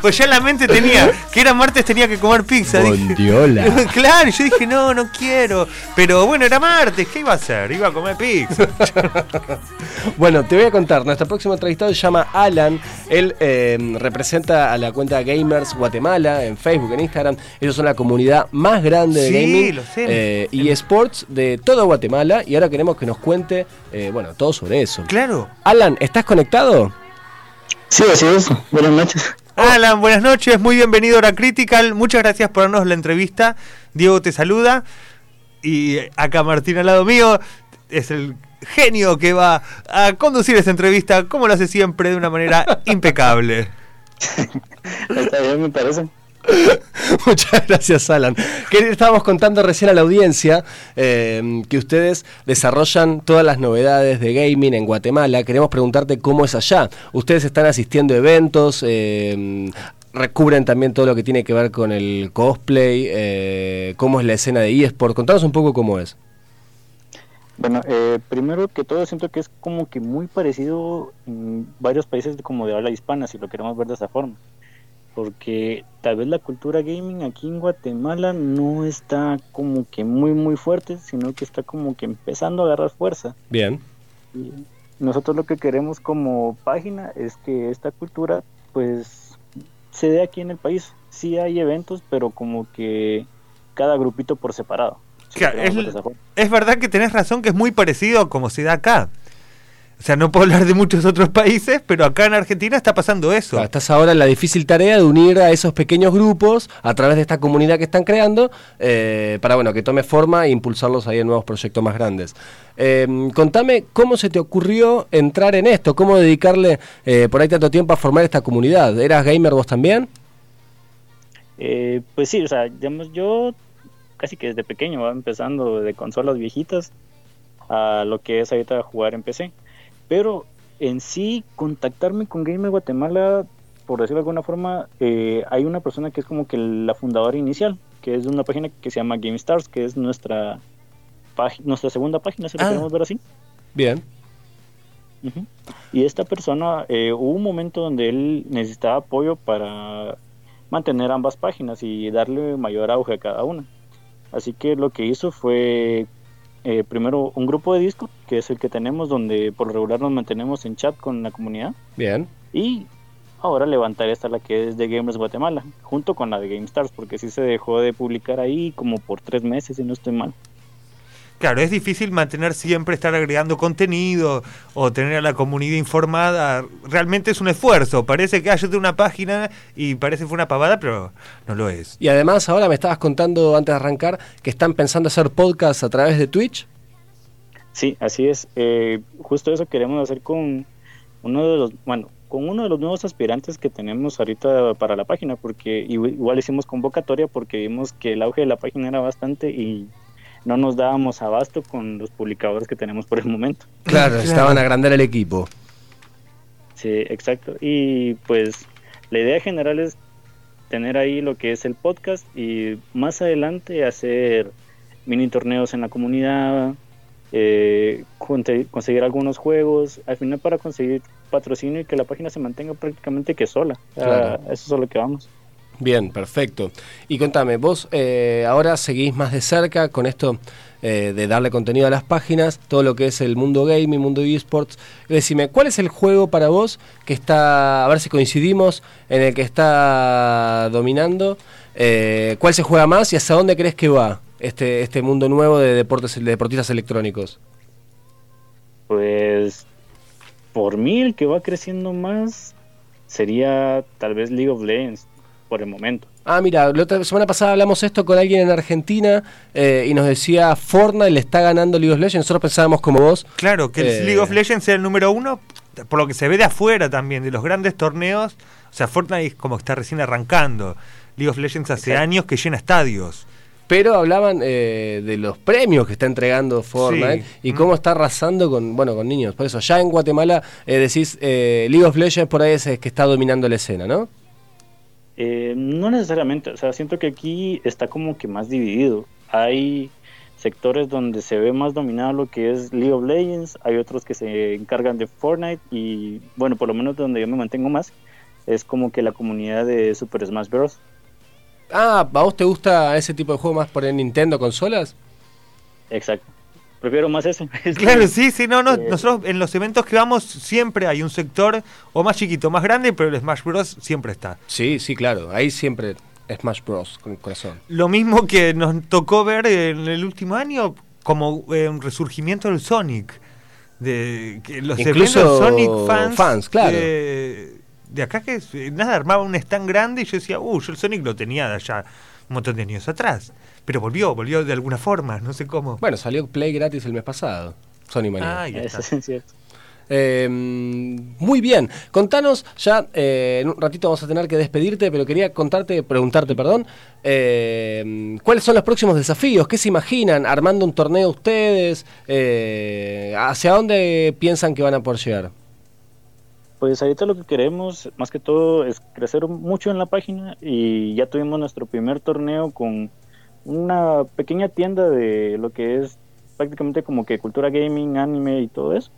pues ya en la mente tenía que era martes tenía que comer pizza. Dije- Bondiola. claro, yo dije, no, no quiero. Pero bueno, era martes, ¿qué iba a hacer? Iba a comer pizza. Bueno, te voy a contar. Nuestro próximo entrevistado se llama Alan. Él eh, representa a la cuenta Gamers Guatemala en Facebook, en Instagram. Ellos son la comunidad más grande de Sí, gaming lo sé. eh, y sports de todo Guatemala. Y ahora queremos que nos cuente, eh, bueno, todo sobre eso. Claro. Alan, ¿estás conectado? Sí, así es. Buenas noches. Alan, buenas noches, muy bienvenido a Hora Critical. Muchas gracias por darnos la entrevista. Diego te saluda. Y acá Martín al lado mío es el genio que va a conducir esta entrevista, como lo hace siempre, de una manera impecable. Está bien, me parece. Muchas gracias, Alan. Que estábamos contando recién a la audiencia eh, que ustedes desarrollan todas las novedades de gaming en Guatemala. Queremos preguntarte cómo es allá. Ustedes están asistiendo a eventos, eh, recubren también todo lo que tiene que ver con el cosplay, eh, cómo es la escena de eSport. Contanos un poco cómo es. Bueno, eh, primero que todo siento que es como que muy parecido en varios países como de habla hispana, si lo queremos ver de esa forma. Porque tal vez la cultura gaming aquí en Guatemala no está como que muy muy fuerte, sino que está como que empezando a agarrar fuerza. Bien. Y nosotros lo que queremos como página es que esta cultura pues se dé aquí en el país. Sí hay eventos, pero como que cada grupito por separado. si Claro, es- verdad que tenés razón que es muy parecido a como se da acá. O sea, no puedo hablar de muchos otros países, pero acá en Argentina está pasando eso. Claro, estás ahora en la difícil tarea de unir a esos pequeños grupos a través de esta comunidad que están creando eh, para bueno que tome forma e impulsarlos ahí en nuevos proyectos más grandes. Eh, contame cómo se te ocurrió entrar en esto, cómo dedicarle eh, por ahí tanto tiempo a formar esta comunidad. ¿Eras gamer vos también? Eh, pues sí, o sea, digamos, yo casi que desde pequeño va empezando de consolas viejitas a lo que es ahorita jugar en PC. Pero en sí, contactarme con Gamer Guatemala, por decirlo de alguna forma, eh, hay una persona que es como que la fundadora inicial, que es de una página que se llama GameStars, que es nuestra página, nuestra segunda página, si lo Ah. queremos ver así. Bien. Y esta persona, eh, hubo un momento donde él necesitaba apoyo para mantener ambas páginas y darle mayor auge a cada una. Así que lo que hizo fue eh, primero un grupo de Discord, que es el que tenemos, donde por regular nos mantenemos en chat con la comunidad. Bien. Y ahora levantar esta, la que es de Gamers Guatemala, junto con la de GameStars, porque sí se dejó de publicar ahí como por tres meses, si no estoy mal. Claro, es difícil mantener siempre, estar agregando contenido o tener a la comunidad informada. Realmente es un esfuerzo. Parece que hay de una página y parece que fue una pavada, pero no lo es. Y además ahora me estabas contando antes de arrancar que están pensando hacer podcast a través de Twitch. Sí, así es. Eh, justo eso queremos hacer con uno de los, bueno, con uno de los nuevos aspirantes que tenemos ahorita para la página, porque igu- igual hicimos convocatoria porque vimos que el auge de la página era bastante y no nos dábamos abasto con los publicadores que tenemos por el momento. Claro, estaban a agrandar el equipo. Sí, exacto. Y pues la idea general es tener ahí lo que es el podcast y más adelante hacer mini torneos en la comunidad, eh, conseguir algunos juegos, al final para conseguir patrocinio y que la página se mantenga prácticamente que sola. Claro. eso es a lo que vamos. Bien, perfecto. Y contame, vos eh, ahora seguís más de cerca con esto eh, de darle contenido a las páginas, todo lo que es el mundo gaming, mundo esports. Decime, ¿cuál es el juego para vos que está, a ver si coincidimos, en el que está dominando? Eh, ¿Cuál se juega más y hacia dónde crees que va este, este mundo nuevo de deportes de deportistas electrónicos? Pues por mí el que va creciendo más sería tal vez League of Legends por el momento. Ah, mira, la otra semana pasada hablamos esto con alguien en Argentina eh, y nos decía Fortnite le está ganando League of Legends. Nosotros pensábamos como vos. Claro, que el Eh. League of Legends sea el número uno, por lo que se ve de afuera también, de los grandes torneos. O sea, Fortnite es como que está recién arrancando. League of Legends hace Exacto. años que llena estadios. Pero hablaban eh, de los premios que está entregando Fortnite Sí. y Mm. cómo está arrasando con bueno con niños. Por eso, ya en Guatemala eh, decís eh, League of Legends por ahí es que está dominando la escena, ¿no? Eh, no necesariamente, o sea, siento que aquí está como que más dividido. Hay sectores donde se ve más dominado lo que es League of Legends, hay otros que se encargan de Fortnite y bueno, por lo menos donde yo me mantengo más es como que la comunidad de Super Smash Bros. Ah, ¿a vos te gusta ese tipo de juego más por el Nintendo consolas? Exacto. Prefiero más ese. Es Claro, sí, sí, no, no. Eh, Nosotros en los eventos que vamos siempre hay un sector o más chiquito, más grande, pero el Smash Bros. siempre está. Sí, sí, claro. Ahí siempre Smash Bros. con el corazón. Lo mismo que nos tocó ver en el último año como eh, un resurgimiento del Sonic. De que los Incluso eventos Sonic fans, fans, claro. de, de acá que eh, nada, armaba un stand grande y yo decía, uh, yo el Sonic lo tenía de allá un montón de años atrás. Pero volvió, volvió de alguna forma, no sé cómo. Bueno, salió Play gratis el mes pasado. Sony Mania. Ah, ya Eso está. es cierto. Eh, muy bien, contanos, ya eh, en un ratito vamos a tener que despedirte, pero quería contarte, preguntarte, perdón, eh, ¿cuáles son los próximos desafíos? ¿Qué se imaginan armando un torneo ustedes? Eh, ¿Hacia dónde piensan que van a poder llegar? Pues ahorita lo que queremos, más que todo, es crecer mucho en la página y ya tuvimos nuestro primer torneo con una pequeña tienda de lo que es prácticamente como que cultura gaming, anime y todo eso.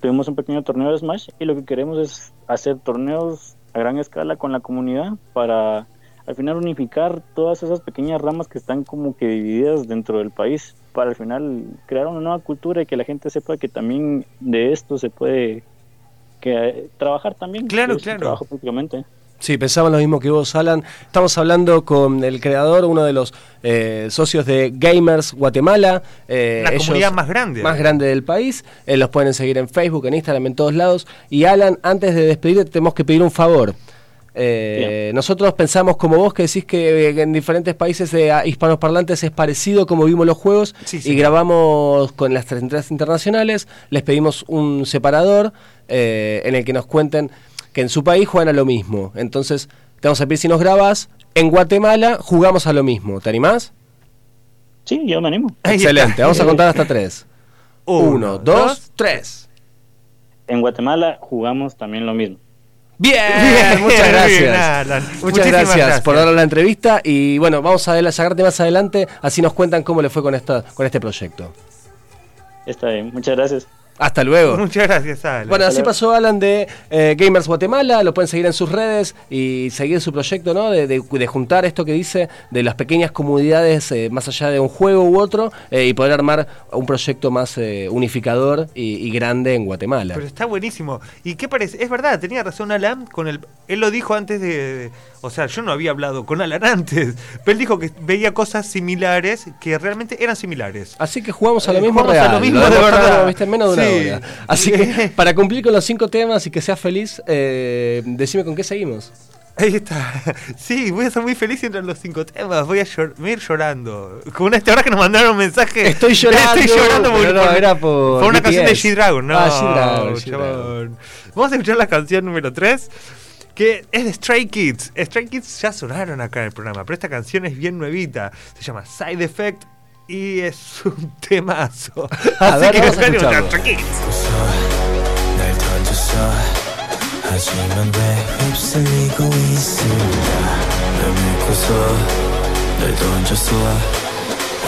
Tuvimos un pequeño torneo de Smash y lo que queremos es hacer torneos a gran escala con la comunidad para al final unificar todas esas pequeñas ramas que están como que divididas dentro del país para al final crear una nueva cultura y que la gente sepa que también de esto se puede que eh, trabajar también. Claro, claro. Trabajo prácticamente. Sí, pensaba lo mismo que vos, Alan. Estamos hablando con el creador, uno de los eh, socios de Gamers Guatemala. eh, La ellos- comunidad más grande. Más grande del país. Eh, los pueden seguir en Facebook, en Instagram, en todos lados. Y Alan, antes de despedirte, tenemos que pedir un favor. Eh, nosotros pensamos como vos que decís que en diferentes países de ah, hispanoparlantes es parecido como vimos los juegos Sí, sí. y grabamos con las tres entradas internacionales, les pedimos un separador eh, en el que nos cuenten que en su país juegan a lo mismo. Entonces, te vamos a pedir si nos grabas, en Guatemala jugamos a lo mismo. ¿Te animás? Sí, yo me animo. Excelente, vamos a contar hasta tres. Uno, dos, tres. En Guatemala jugamos también lo mismo. Bien, Bien, muchas bien, gracias. Alan. Muchas gracias, gracias. por darnos la entrevista y bueno, vamos a sacarte más adelante, así nos cuentan cómo le fue con esta con este proyecto. Está bien, muchas gracias. Hasta luego. Muchas gracias, Alan. Bueno, así luego. pasó Alan de eh, Gamers Guatemala, lo pueden seguir en sus redes y seguir su proyecto, ¿no? De, de- de juntar esto que dice de las pequeñas comunidades eh, más allá de un juego u otro eh, y poder armar un proyecto más eh, unificador y, y grande en Guatemala. Pero está buenísimo. ¿Y qué parece? Es verdad, tenía razón Alan con el. Él lo dijo antes de. de- o sea, yo no había hablado con Alan antes. Pero él dijo que veía cosas similares que realmente eran similares. Así que jugamos a lo Eh, mismo jugamos a real. lo mismo lo de verdad. viste, en menos de Sí. una hora. Así que para cumplir con los cinco temas y que seas feliz, eh, decime con qué seguimos. Ahí está. Sí, voy a ser muy feliz entre los cinco temas. Voy a, llor- me voy a ir llorando. Con este ahora que nos mandaron un mensaje. Estoy llorando, Estoy llorando no, era por Por una canción de. G-Dragon. No, Ah, G-Dragon, G-Dragon. chabón. Vamos a escuchar la canción número 3. Que es de Stray Kids. Stray Kids ya sonaron acá en el programa. Pero esta canción es bien nuevita. Se llama Side Effect. Y es un temazo. A ver, vamos a. Stray Kids.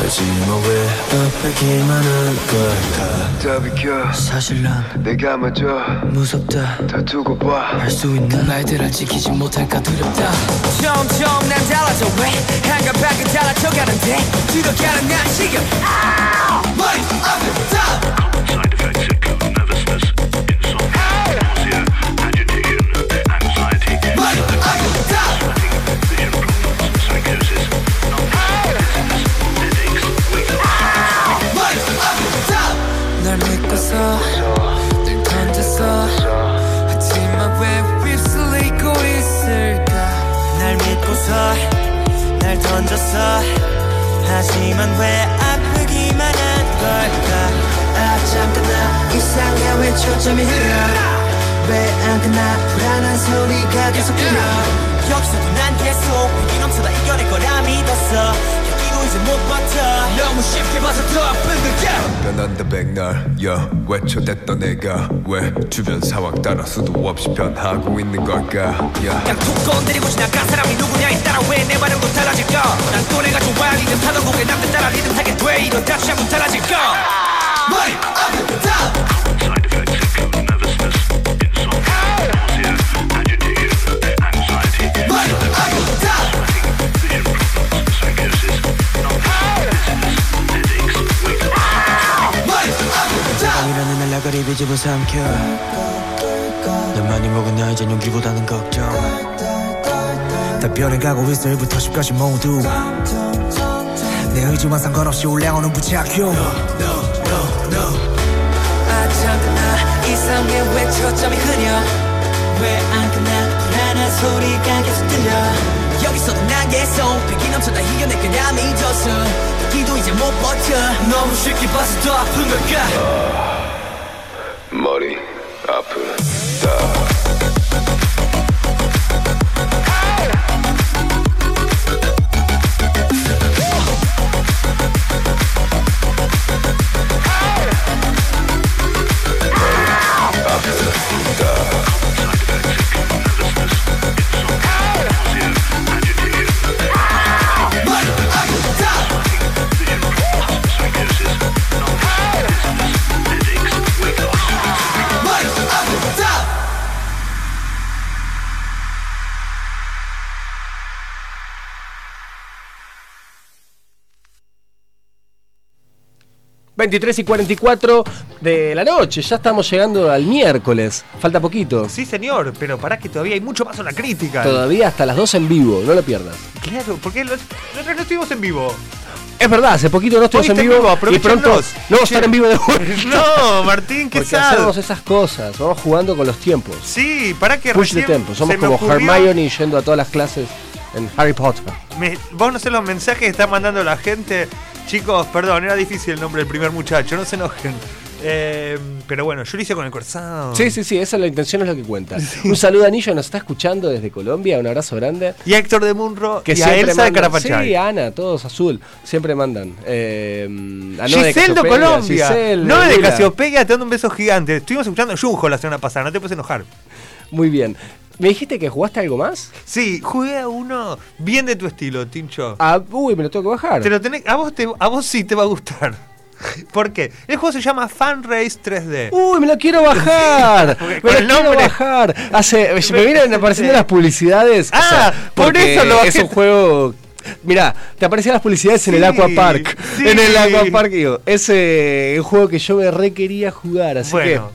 하지만 왜 하지만 왜 아프기만 한 걸까? 다 비켜. 사실 난 내가 먼저 무섭다. 다 두고 봐. 할수 있는 그 말들을 지키지 못할까 두렵다. 점점 난 달라져 왜? 한가하게 달라져 가는데? 들어가는 난 지금 아! 머리 아프다 날 던졌어. 하지만 왜 아프기만 한 걸까? 아 잠깐 나. 이상해 왜 초점이 흐려? 왜안 끝나? 불안한 소리가 계속 들려. 여기서도 난 계속 위기 넘쳐다 이겨낼 거라 믿었어 이제 못 버텨 너무 쉽게 봐서 더 아픈 걸까 변한다 백날 야 외쳐댔던 내가 왜 주변 상황 따라 수도 없이 변하고 있는 걸까? 야. 그냥 툭 건드리고 지나간 사람이 누구냐에 따라 왜 내 반응도 달라질까? 난 또래가 좋아 리듬 타던 곡에 남들 따라 리듬 타게 돼. 이거 다시 한번 달라질 거 머리 up top 비집어 삼켜. 넌 많이 먹은 나 이젠 용기보다는 걱정. 다 변해가고 있어 1부터 10까지 모두. 내 의지와 상관없이 올라오는 부작용 아 잠깐나. 이상해 왜 초점이 흐려? 왜 안 끝나? 불안한 소리가 계속 들려. 여기서도 난 계속 백이 넘쳐 다 이겨내 그냥 잊었어 기도 이제 못 버텨. 너무 쉽게 봐서 더 아픈 걸까 Mori up, down. 23 y 44 de la noche, ya estamos llegando al miércoles, falta poquito. Sí, señor, pero pará que todavía hay mucho más en la crítica. Todavía hasta las 2 en vivo, no lo pierdas. Claro, porque los- nosotros no estuvimos en vivo. Es verdad, hace poquito no estuvimos en vivo, vivo, y pronto no vamos a estar en vivo de vuelta. No, Martín, qué Porque sad. hacemos esas cosas, vamos jugando con los tiempos. Sí, para que Push the tempo, somos como ocurrió- Hermione yendo a todas las clases en Harry Potter. Me- vos no sé los mensajes que está mandando la gente. Chicos, perdón, era difícil el nombre del primer muchacho, no se enojen. Eh, pero bueno, yo lo hice con el corazón. Sí, sí, sí, esa es la intención, es lo que cuenta. Un saludo a Anillo, nos está escuchando desde Colombia, un abrazo grande. Y a Héctor de Munro Que y a Elsa de mandan- Carapachay. Sí, Ana, todos azul. Siempre mandan. Eh, a de de Cassiopeia, Colombia. Giselle, no de Lila. Casiopea, te dando un beso gigante. Estuvimos escuchando Junjo la semana pasada, no te puedes enojar. Muy bien. ¿Me dijiste que jugaste algo más? Sí, jugué a uno bien de tu estilo, Tincho. Ah, uy, me lo tengo que bajar. Te lo tenés, a, vos te, a vos sí te va a gustar. ¿Por qué? El juego se llama Fan Race 3D. Uy, me lo quiero bajar. Me lo quiero nombre- bajar. Hace, me vienen apareciendo las publicidades. o Ah, sea, por eso lo bajé. Es un juego. Mirá, te aparecían las publicidades en el Aqua Park. sí. En el Aqua Park, digo, es un juego que yo me re quería jugar, así Bueno.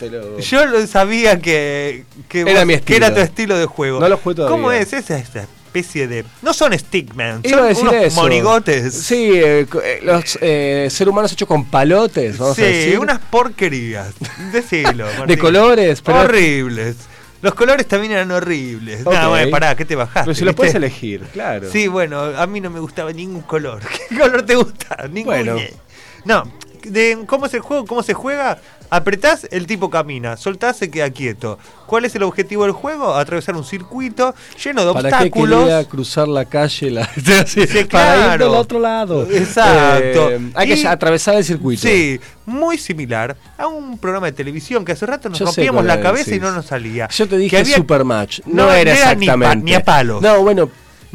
Lo- Yo lo sabía que, que, Era vos- mi que era tu estilo de juego. No lo jugué todavía. ¿Cómo es? Es esta especie de. No son stickman, Iba son a decir unos eso. monigotes. Sí, eh, los eh, seres humanos hechos con palotes, vamos Sí, a decir. unas porquerías. Decilo. de colores, pero. Horribles. Los colores también eran horribles. No, bueno, pará, ¿qué te bajaste? Pero si lo puedes elegir, claro. Sí, bueno, a mí no me gustaba ningún color. ¿Qué color te gusta? Ninguno. Bueno. No, de cómo es el juego, cómo se juega. Apretás, el tipo camina, soltás, se queda quieto. ¿Cuál es el objetivo del juego? Atravesar un circuito lleno de ¿Para qué obstáculos. quería cruzar la calle? La, Sí, Para ir del otro lado. Exacto. Eh, hay Y- que atravesar el circuito. Sí, muy similar a un programa de televisión que hace rato nos Yo rompíamos la cabeza y no nos salía. Yo te Que dije había- Supermatch. No, No, era ni pa- exactamente. ni a palos. No, bueno.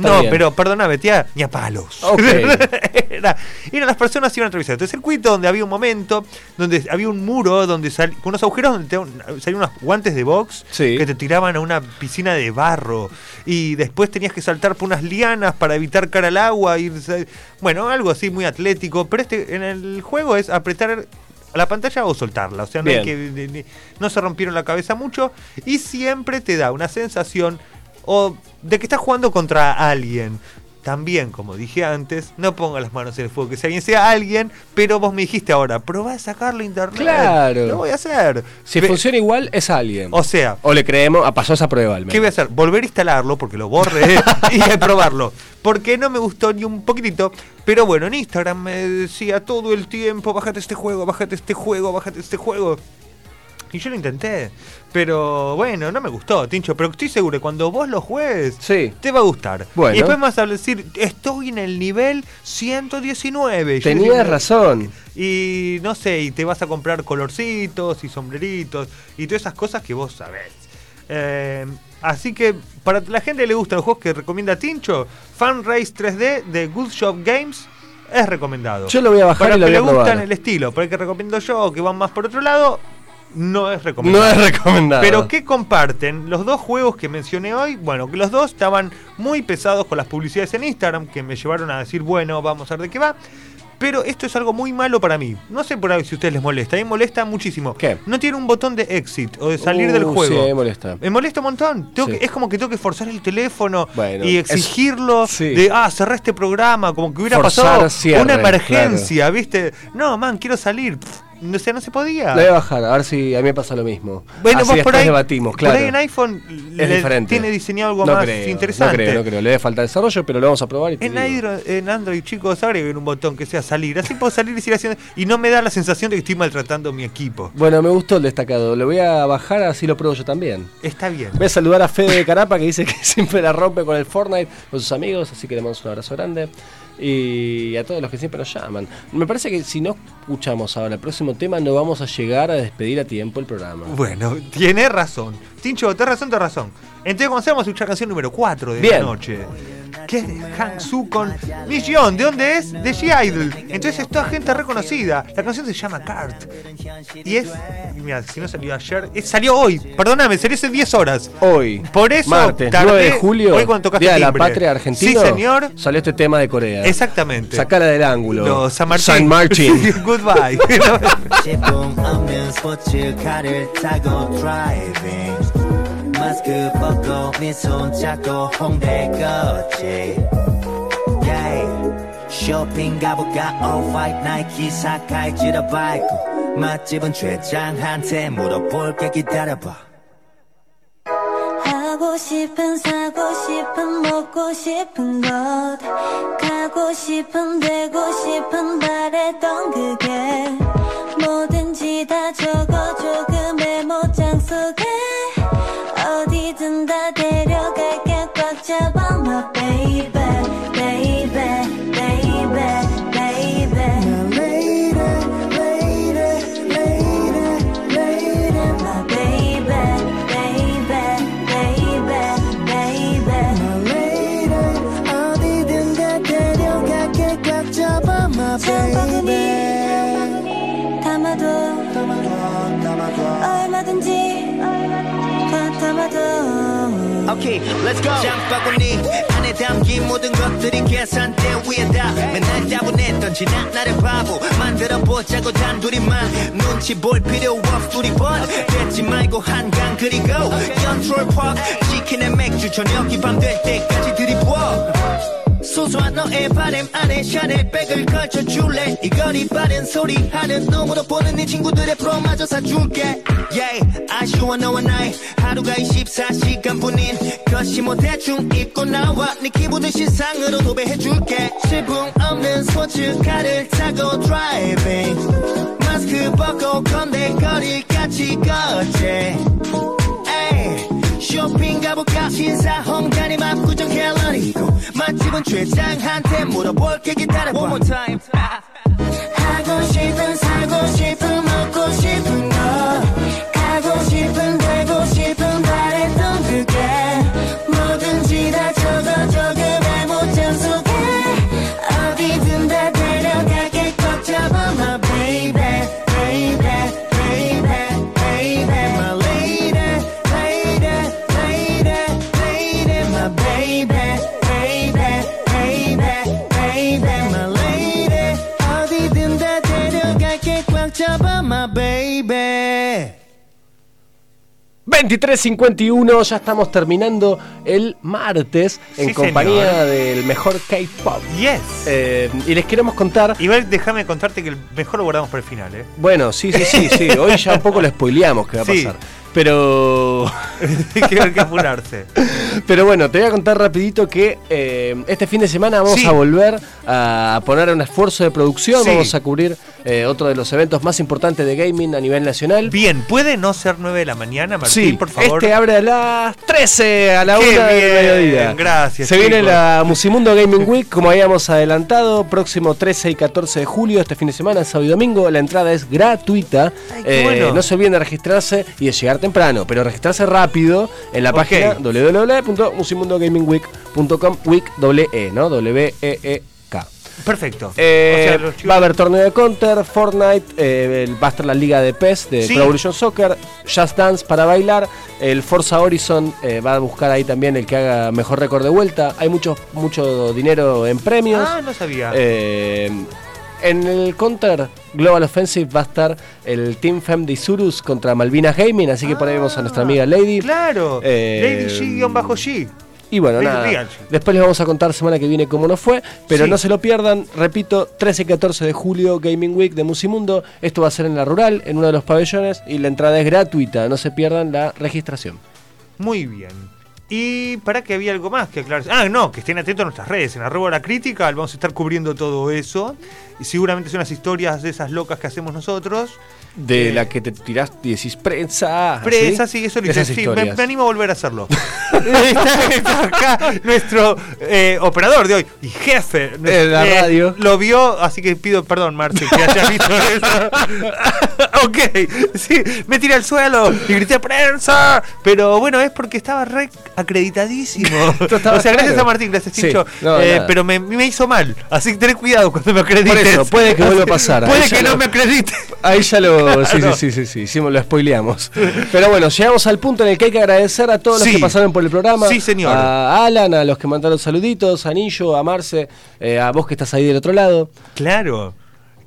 No, bien. pero perdóname, tía, ni a palos. Ok. era, eran las personas que iban a atravesar este circuito donde había un momento, donde había un muro, donde sal- con unos agujeros donde te- salían unos guantes de box Sí. que te tiraban a una piscina de barro. Y después tenías que saltar por unas lianas para evitar caer al agua. Y, bueno, algo así muy atlético. Pero este en el juego es apretar la pantalla o soltarla. O sea, no, hay que, no se rompieron la cabeza mucho. Y siempre te da una sensación o de que estás jugando contra alguien. También, como dije antes, no ponga las manos en el fuego, que si alguien sea alguien, pero vos me dijiste ahora, probá a sacarlo a internet. Claro. Lo voy a hacer. Si Ve- funciona igual, es alguien. O sea, O le creemos, ah, pasó esa prueba al menos. ¿Qué voy a hacer? Volver a instalarlo porque lo borré y a probarlo. Porque no me gustó ni un poquitito. Pero bueno, en Instagram me decía todo el tiempo, bájate este juego, bájate este juego, bájate este juego. Y yo lo intenté. Pero bueno, no me gustó, Tincho. Pero estoy seguro que cuando vos lo juegues, Sí. te va a gustar. Bueno. Y después me vas a decir, estoy en el nivel 119. Y yo Tenías razón. y no sé, y te vas a comprar colorcitos y sombreritos y todas esas cosas que vos sabés. Eh, así que para la gente que le gustan los juegos que recomienda Tincho, Fan Race 3D de Good Shop Games. es recomendado. Yo lo voy a bajar Para y lo los que voy le a gustan probar. el estilo, para el que recomiendo yo, que van más por otro lado, no es recomendado. No es recomendado. Pero ¿qué comparten? Los dos juegos que mencioné hoy, bueno, que los dos estaban muy pesados con las publicidades en Instagram, que me llevaron a decir, bueno, vamos a ver de qué va. Pero esto es algo muy malo para mí. No sé por ahí si a ustedes les molesta. A mí me molesta muchísimo. ¿Qué? No tiene un botón de exit o de salir Uh, del juego. Sí, me molesta. Me molesta un montón. Tengo Sí. que- es como que tengo que forzar el teléfono Bueno, y es- exigirlo sí. de, ah, cerré este programa, como que hubiera Forzar pasado cierre, una emergencia, ¿viste? No, man, quiero salir. Pff, no sé, no se podía. Lo voy a bajar, a ver si a mí me pasa lo mismo. Bueno, Así vos por ahí, debatimos, claro. por ahí en iPhone le- es diferente. tiene diseñado algo no más creo, interesante. No creo, no creo. Le debe falta desarrollo, pero lo vamos a probar y En. Android, en Android, chicos, agreguen un botón que sea salir. Así puedo salir y seguir haciendo. Y no me da la sensación de que estoy maltratando mi equipo. Bueno, me gustó el destacado. Lo voy a bajar, así lo pruebo yo también. Está bien. Voy a saludar a Fede de Carapa que dice que siempre la rompe con el Fortnite, con sus amigos, así que le mando un abrazo grande. Y a todos los que siempre nos llaman. Me parece que si no escuchamos ahora el próximo tema, no vamos a llegar a despedir a tiempo el programa. Bueno, tiene razón. Tincho, tenés razón, tenés razón. Entonces comencemos a escuchar canción número 4 de Bien. la noche. Que es Hang Su con Mission. ¿De dónde es? De G-Idol. Entonces es toda gente reconocida. La canción se llama Cart. Y es. Mira, si no salió ayer. es- salió hoy. Perdóname, salió hace 10 horas. Hoy, Por eso. martes tardé- 9 de julio, Hoy cuando tocaste Día de la timbre. Patria Argentina, Sí, señor. salió este tema de Corea. Exactamente. Sacala del ángulo. Los San Martín. San Martín. Goodbye. 마스크 벗고 네손 잡고 홍대 거지. Yeah. 쇼핑 가볼까? White 나이키 사카이 지려밟고 맛집은 최장한테 물어볼게 기다려봐. 하고 싶은 사고 싶은 먹고 싶은 것. 가고 싶은 되고 싶은 바랬던 그게 뭐든지 다 적어줘 그 메모장 속 about my baby. Let's go. 장바구니 안에 담긴 모든 것들이 계산대 위에다. 맨날 따분했던 지난 날의 바보. 만들어 보자고 단둘이만 눈치 볼 필요 없어 우리 번 뱉지 말고 한강 그리고 연트롤 파크 치킨에 맥주 저녁 이 밤 될 때까지 들이부어 소소한 너의 바램 안에 샤넬백을 걸쳐줄래? 이 거리 빠른 소리 하는 놈으로 보는 네 친구들의 프로마저 사줄게. Yeah, 아쉬워 너와 나의 하루가 24시간뿐인 것이 뭐 대충 입고 나와. 네 기분을 시상으로 도배해줄게. 실품 없는 스포츠카를 타고 드라이빙 마스크 벗고 건대 거리 같이 걷지 쇼핑 가볼까? 신사 홍단이 압구정 갤러리고 맛집은 최장한테 물어볼게 기다려봐. One more time. 하고 싶은 사 baby 23.51, ya estamos terminando el martes en Sí, compañía señor. del mejor K-pop. yes. Eh, y les queremos contar. Igual déjame contarte que el mejor lo guardamos para el final, ¿eh? Bueno, sí, sí, sí, sí. Hoy ya un poco lo spoileamos que va a Sí. pasar. Pero. Hay que apurarse. Pero bueno, te voy a contar rapidito que eh, este fin de semana vamos Sí. a volver a poner un esfuerzo de producción, Sí. vamos a cubrir eh, otro de los eventos más importantes de gaming a nivel nacional. Bien, ¿puede no ser 9 de la mañana, Martín, Sí, por favor? este abre a las 13 a la Qué 1 del mediodía. gracias, Se viene la Musimundo Gaming Week, como habíamos adelantado, próximo 13 y 14 de julio, este fin de semana, sábado y domingo. La entrada es gratuita. Ay, Eh, bueno. No se olviden de registrarse y de llegar temprano, pero registrarse rápido en la Ok. página www.musimundogamingweek.com, week E, ¿no? W-E-E-K. Perfecto. Eh, O sea, los chicos- va a haber torneo de Counter, Fortnite, eh, va a estar la liga de PES, de Sí. Pro Evolution Soccer, Just Dance para bailar, el Forza Horizon eh, va a buscar ahí también el que haga mejor récord de vuelta, hay mucho, mucho dinero en premios. Ah, no sabía. En el Counter Global Offensive va a estar el Team Fem de Isurus contra Malvinas Gaming, así que por ahí vemos a nuestra amiga Lady. Claro. Eh, Lady G-G. Y bueno, nada, después les vamos a contar semana que viene cómo nos fue, pero Sí. no se lo pierdan, repito, 13 y 14 de julio Gaming Week de Musimundo, esto va a ser en la rural, en uno de los pabellones, y la entrada es gratuita, no se pierdan la registración. Muy bien. Y para que había algo más que aclarar. Ah, no, que estén atentos a nuestras redes. En arroba la crítica vamos a estar cubriendo todo eso. Y seguramente son las historias de esas locas que hacemos nosotros. De Eh, la que te tirás y decís prensa. Presa, sí, eso lo hice. Sí, me, me animo a volver a hacerlo. está, está acá nuestro eh, operador de hoy y jefe En la eh, radio. Lo vio, así que pido perdón, Marce, que haya visto eso. ok, sí, me tiré al suelo y grité prensa. Pero bueno, es porque estaba re acreditadísimo. o sea, gracias claro. a Martín, gracias, Sí, Tincho. no, Eh, pero me, me hizo mal. Así que ten cuidado cuando me acredites. Por eso, puede que vuelva a pasar. Puede Ahí ya que no me acredite. Ahí ya lo. Sí, Claro. sí, sí, sí, sí, hicimos, lo spoileamos. Pero bueno, llegamos al punto en el que hay que agradecer a todos los Sí. que pasaron por el programa. Sí, señor. A Alan, a los que mandaron saluditos, a Anillo, a Marce, eh, a vos que estás ahí del otro lado. Claro.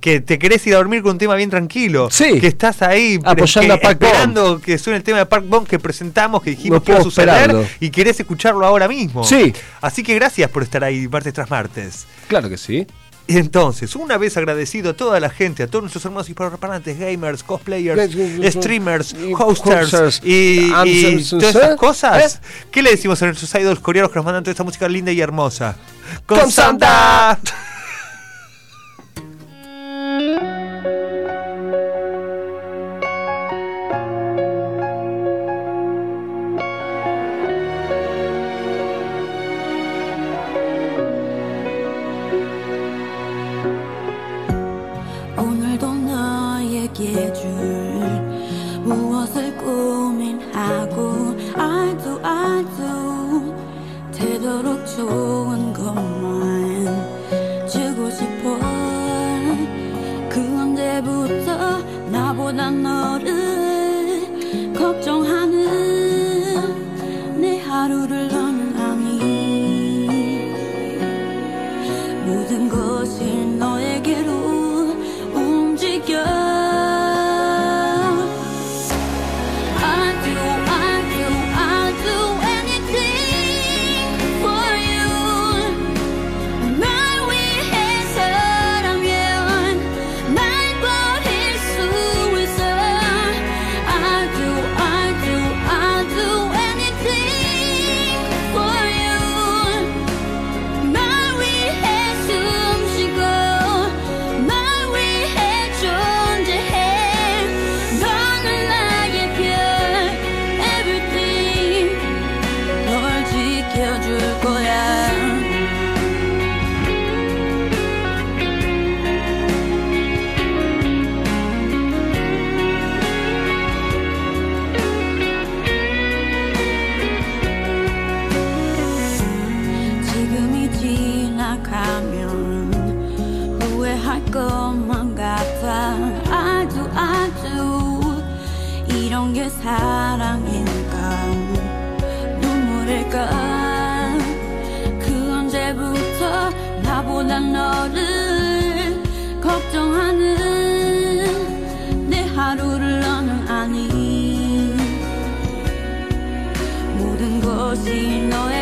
Que te querés ir a dormir con un tema bien tranquilo. Sí. Que estás ahí Apoyando que- a esperando que suene el tema de Park Bomb que presentamos, que dijimos No que iba a suceder esperarlo. y querés escucharlo ahora mismo. Sí. Así que gracias por estar ahí martes tras martes. Claro que sí. Y entonces, una vez agradecido a toda la gente, a todos nuestros hermanos hispanoparlantes, gamers, cosplayers, streamers, hosters y, y todas esas ¿eh? cosas, ¿qué le decimos a nuestros idols coreanos que nos mandan toda esta música linda y hermosa? ¡Con, ¡Con Santa! 되도록 you know it?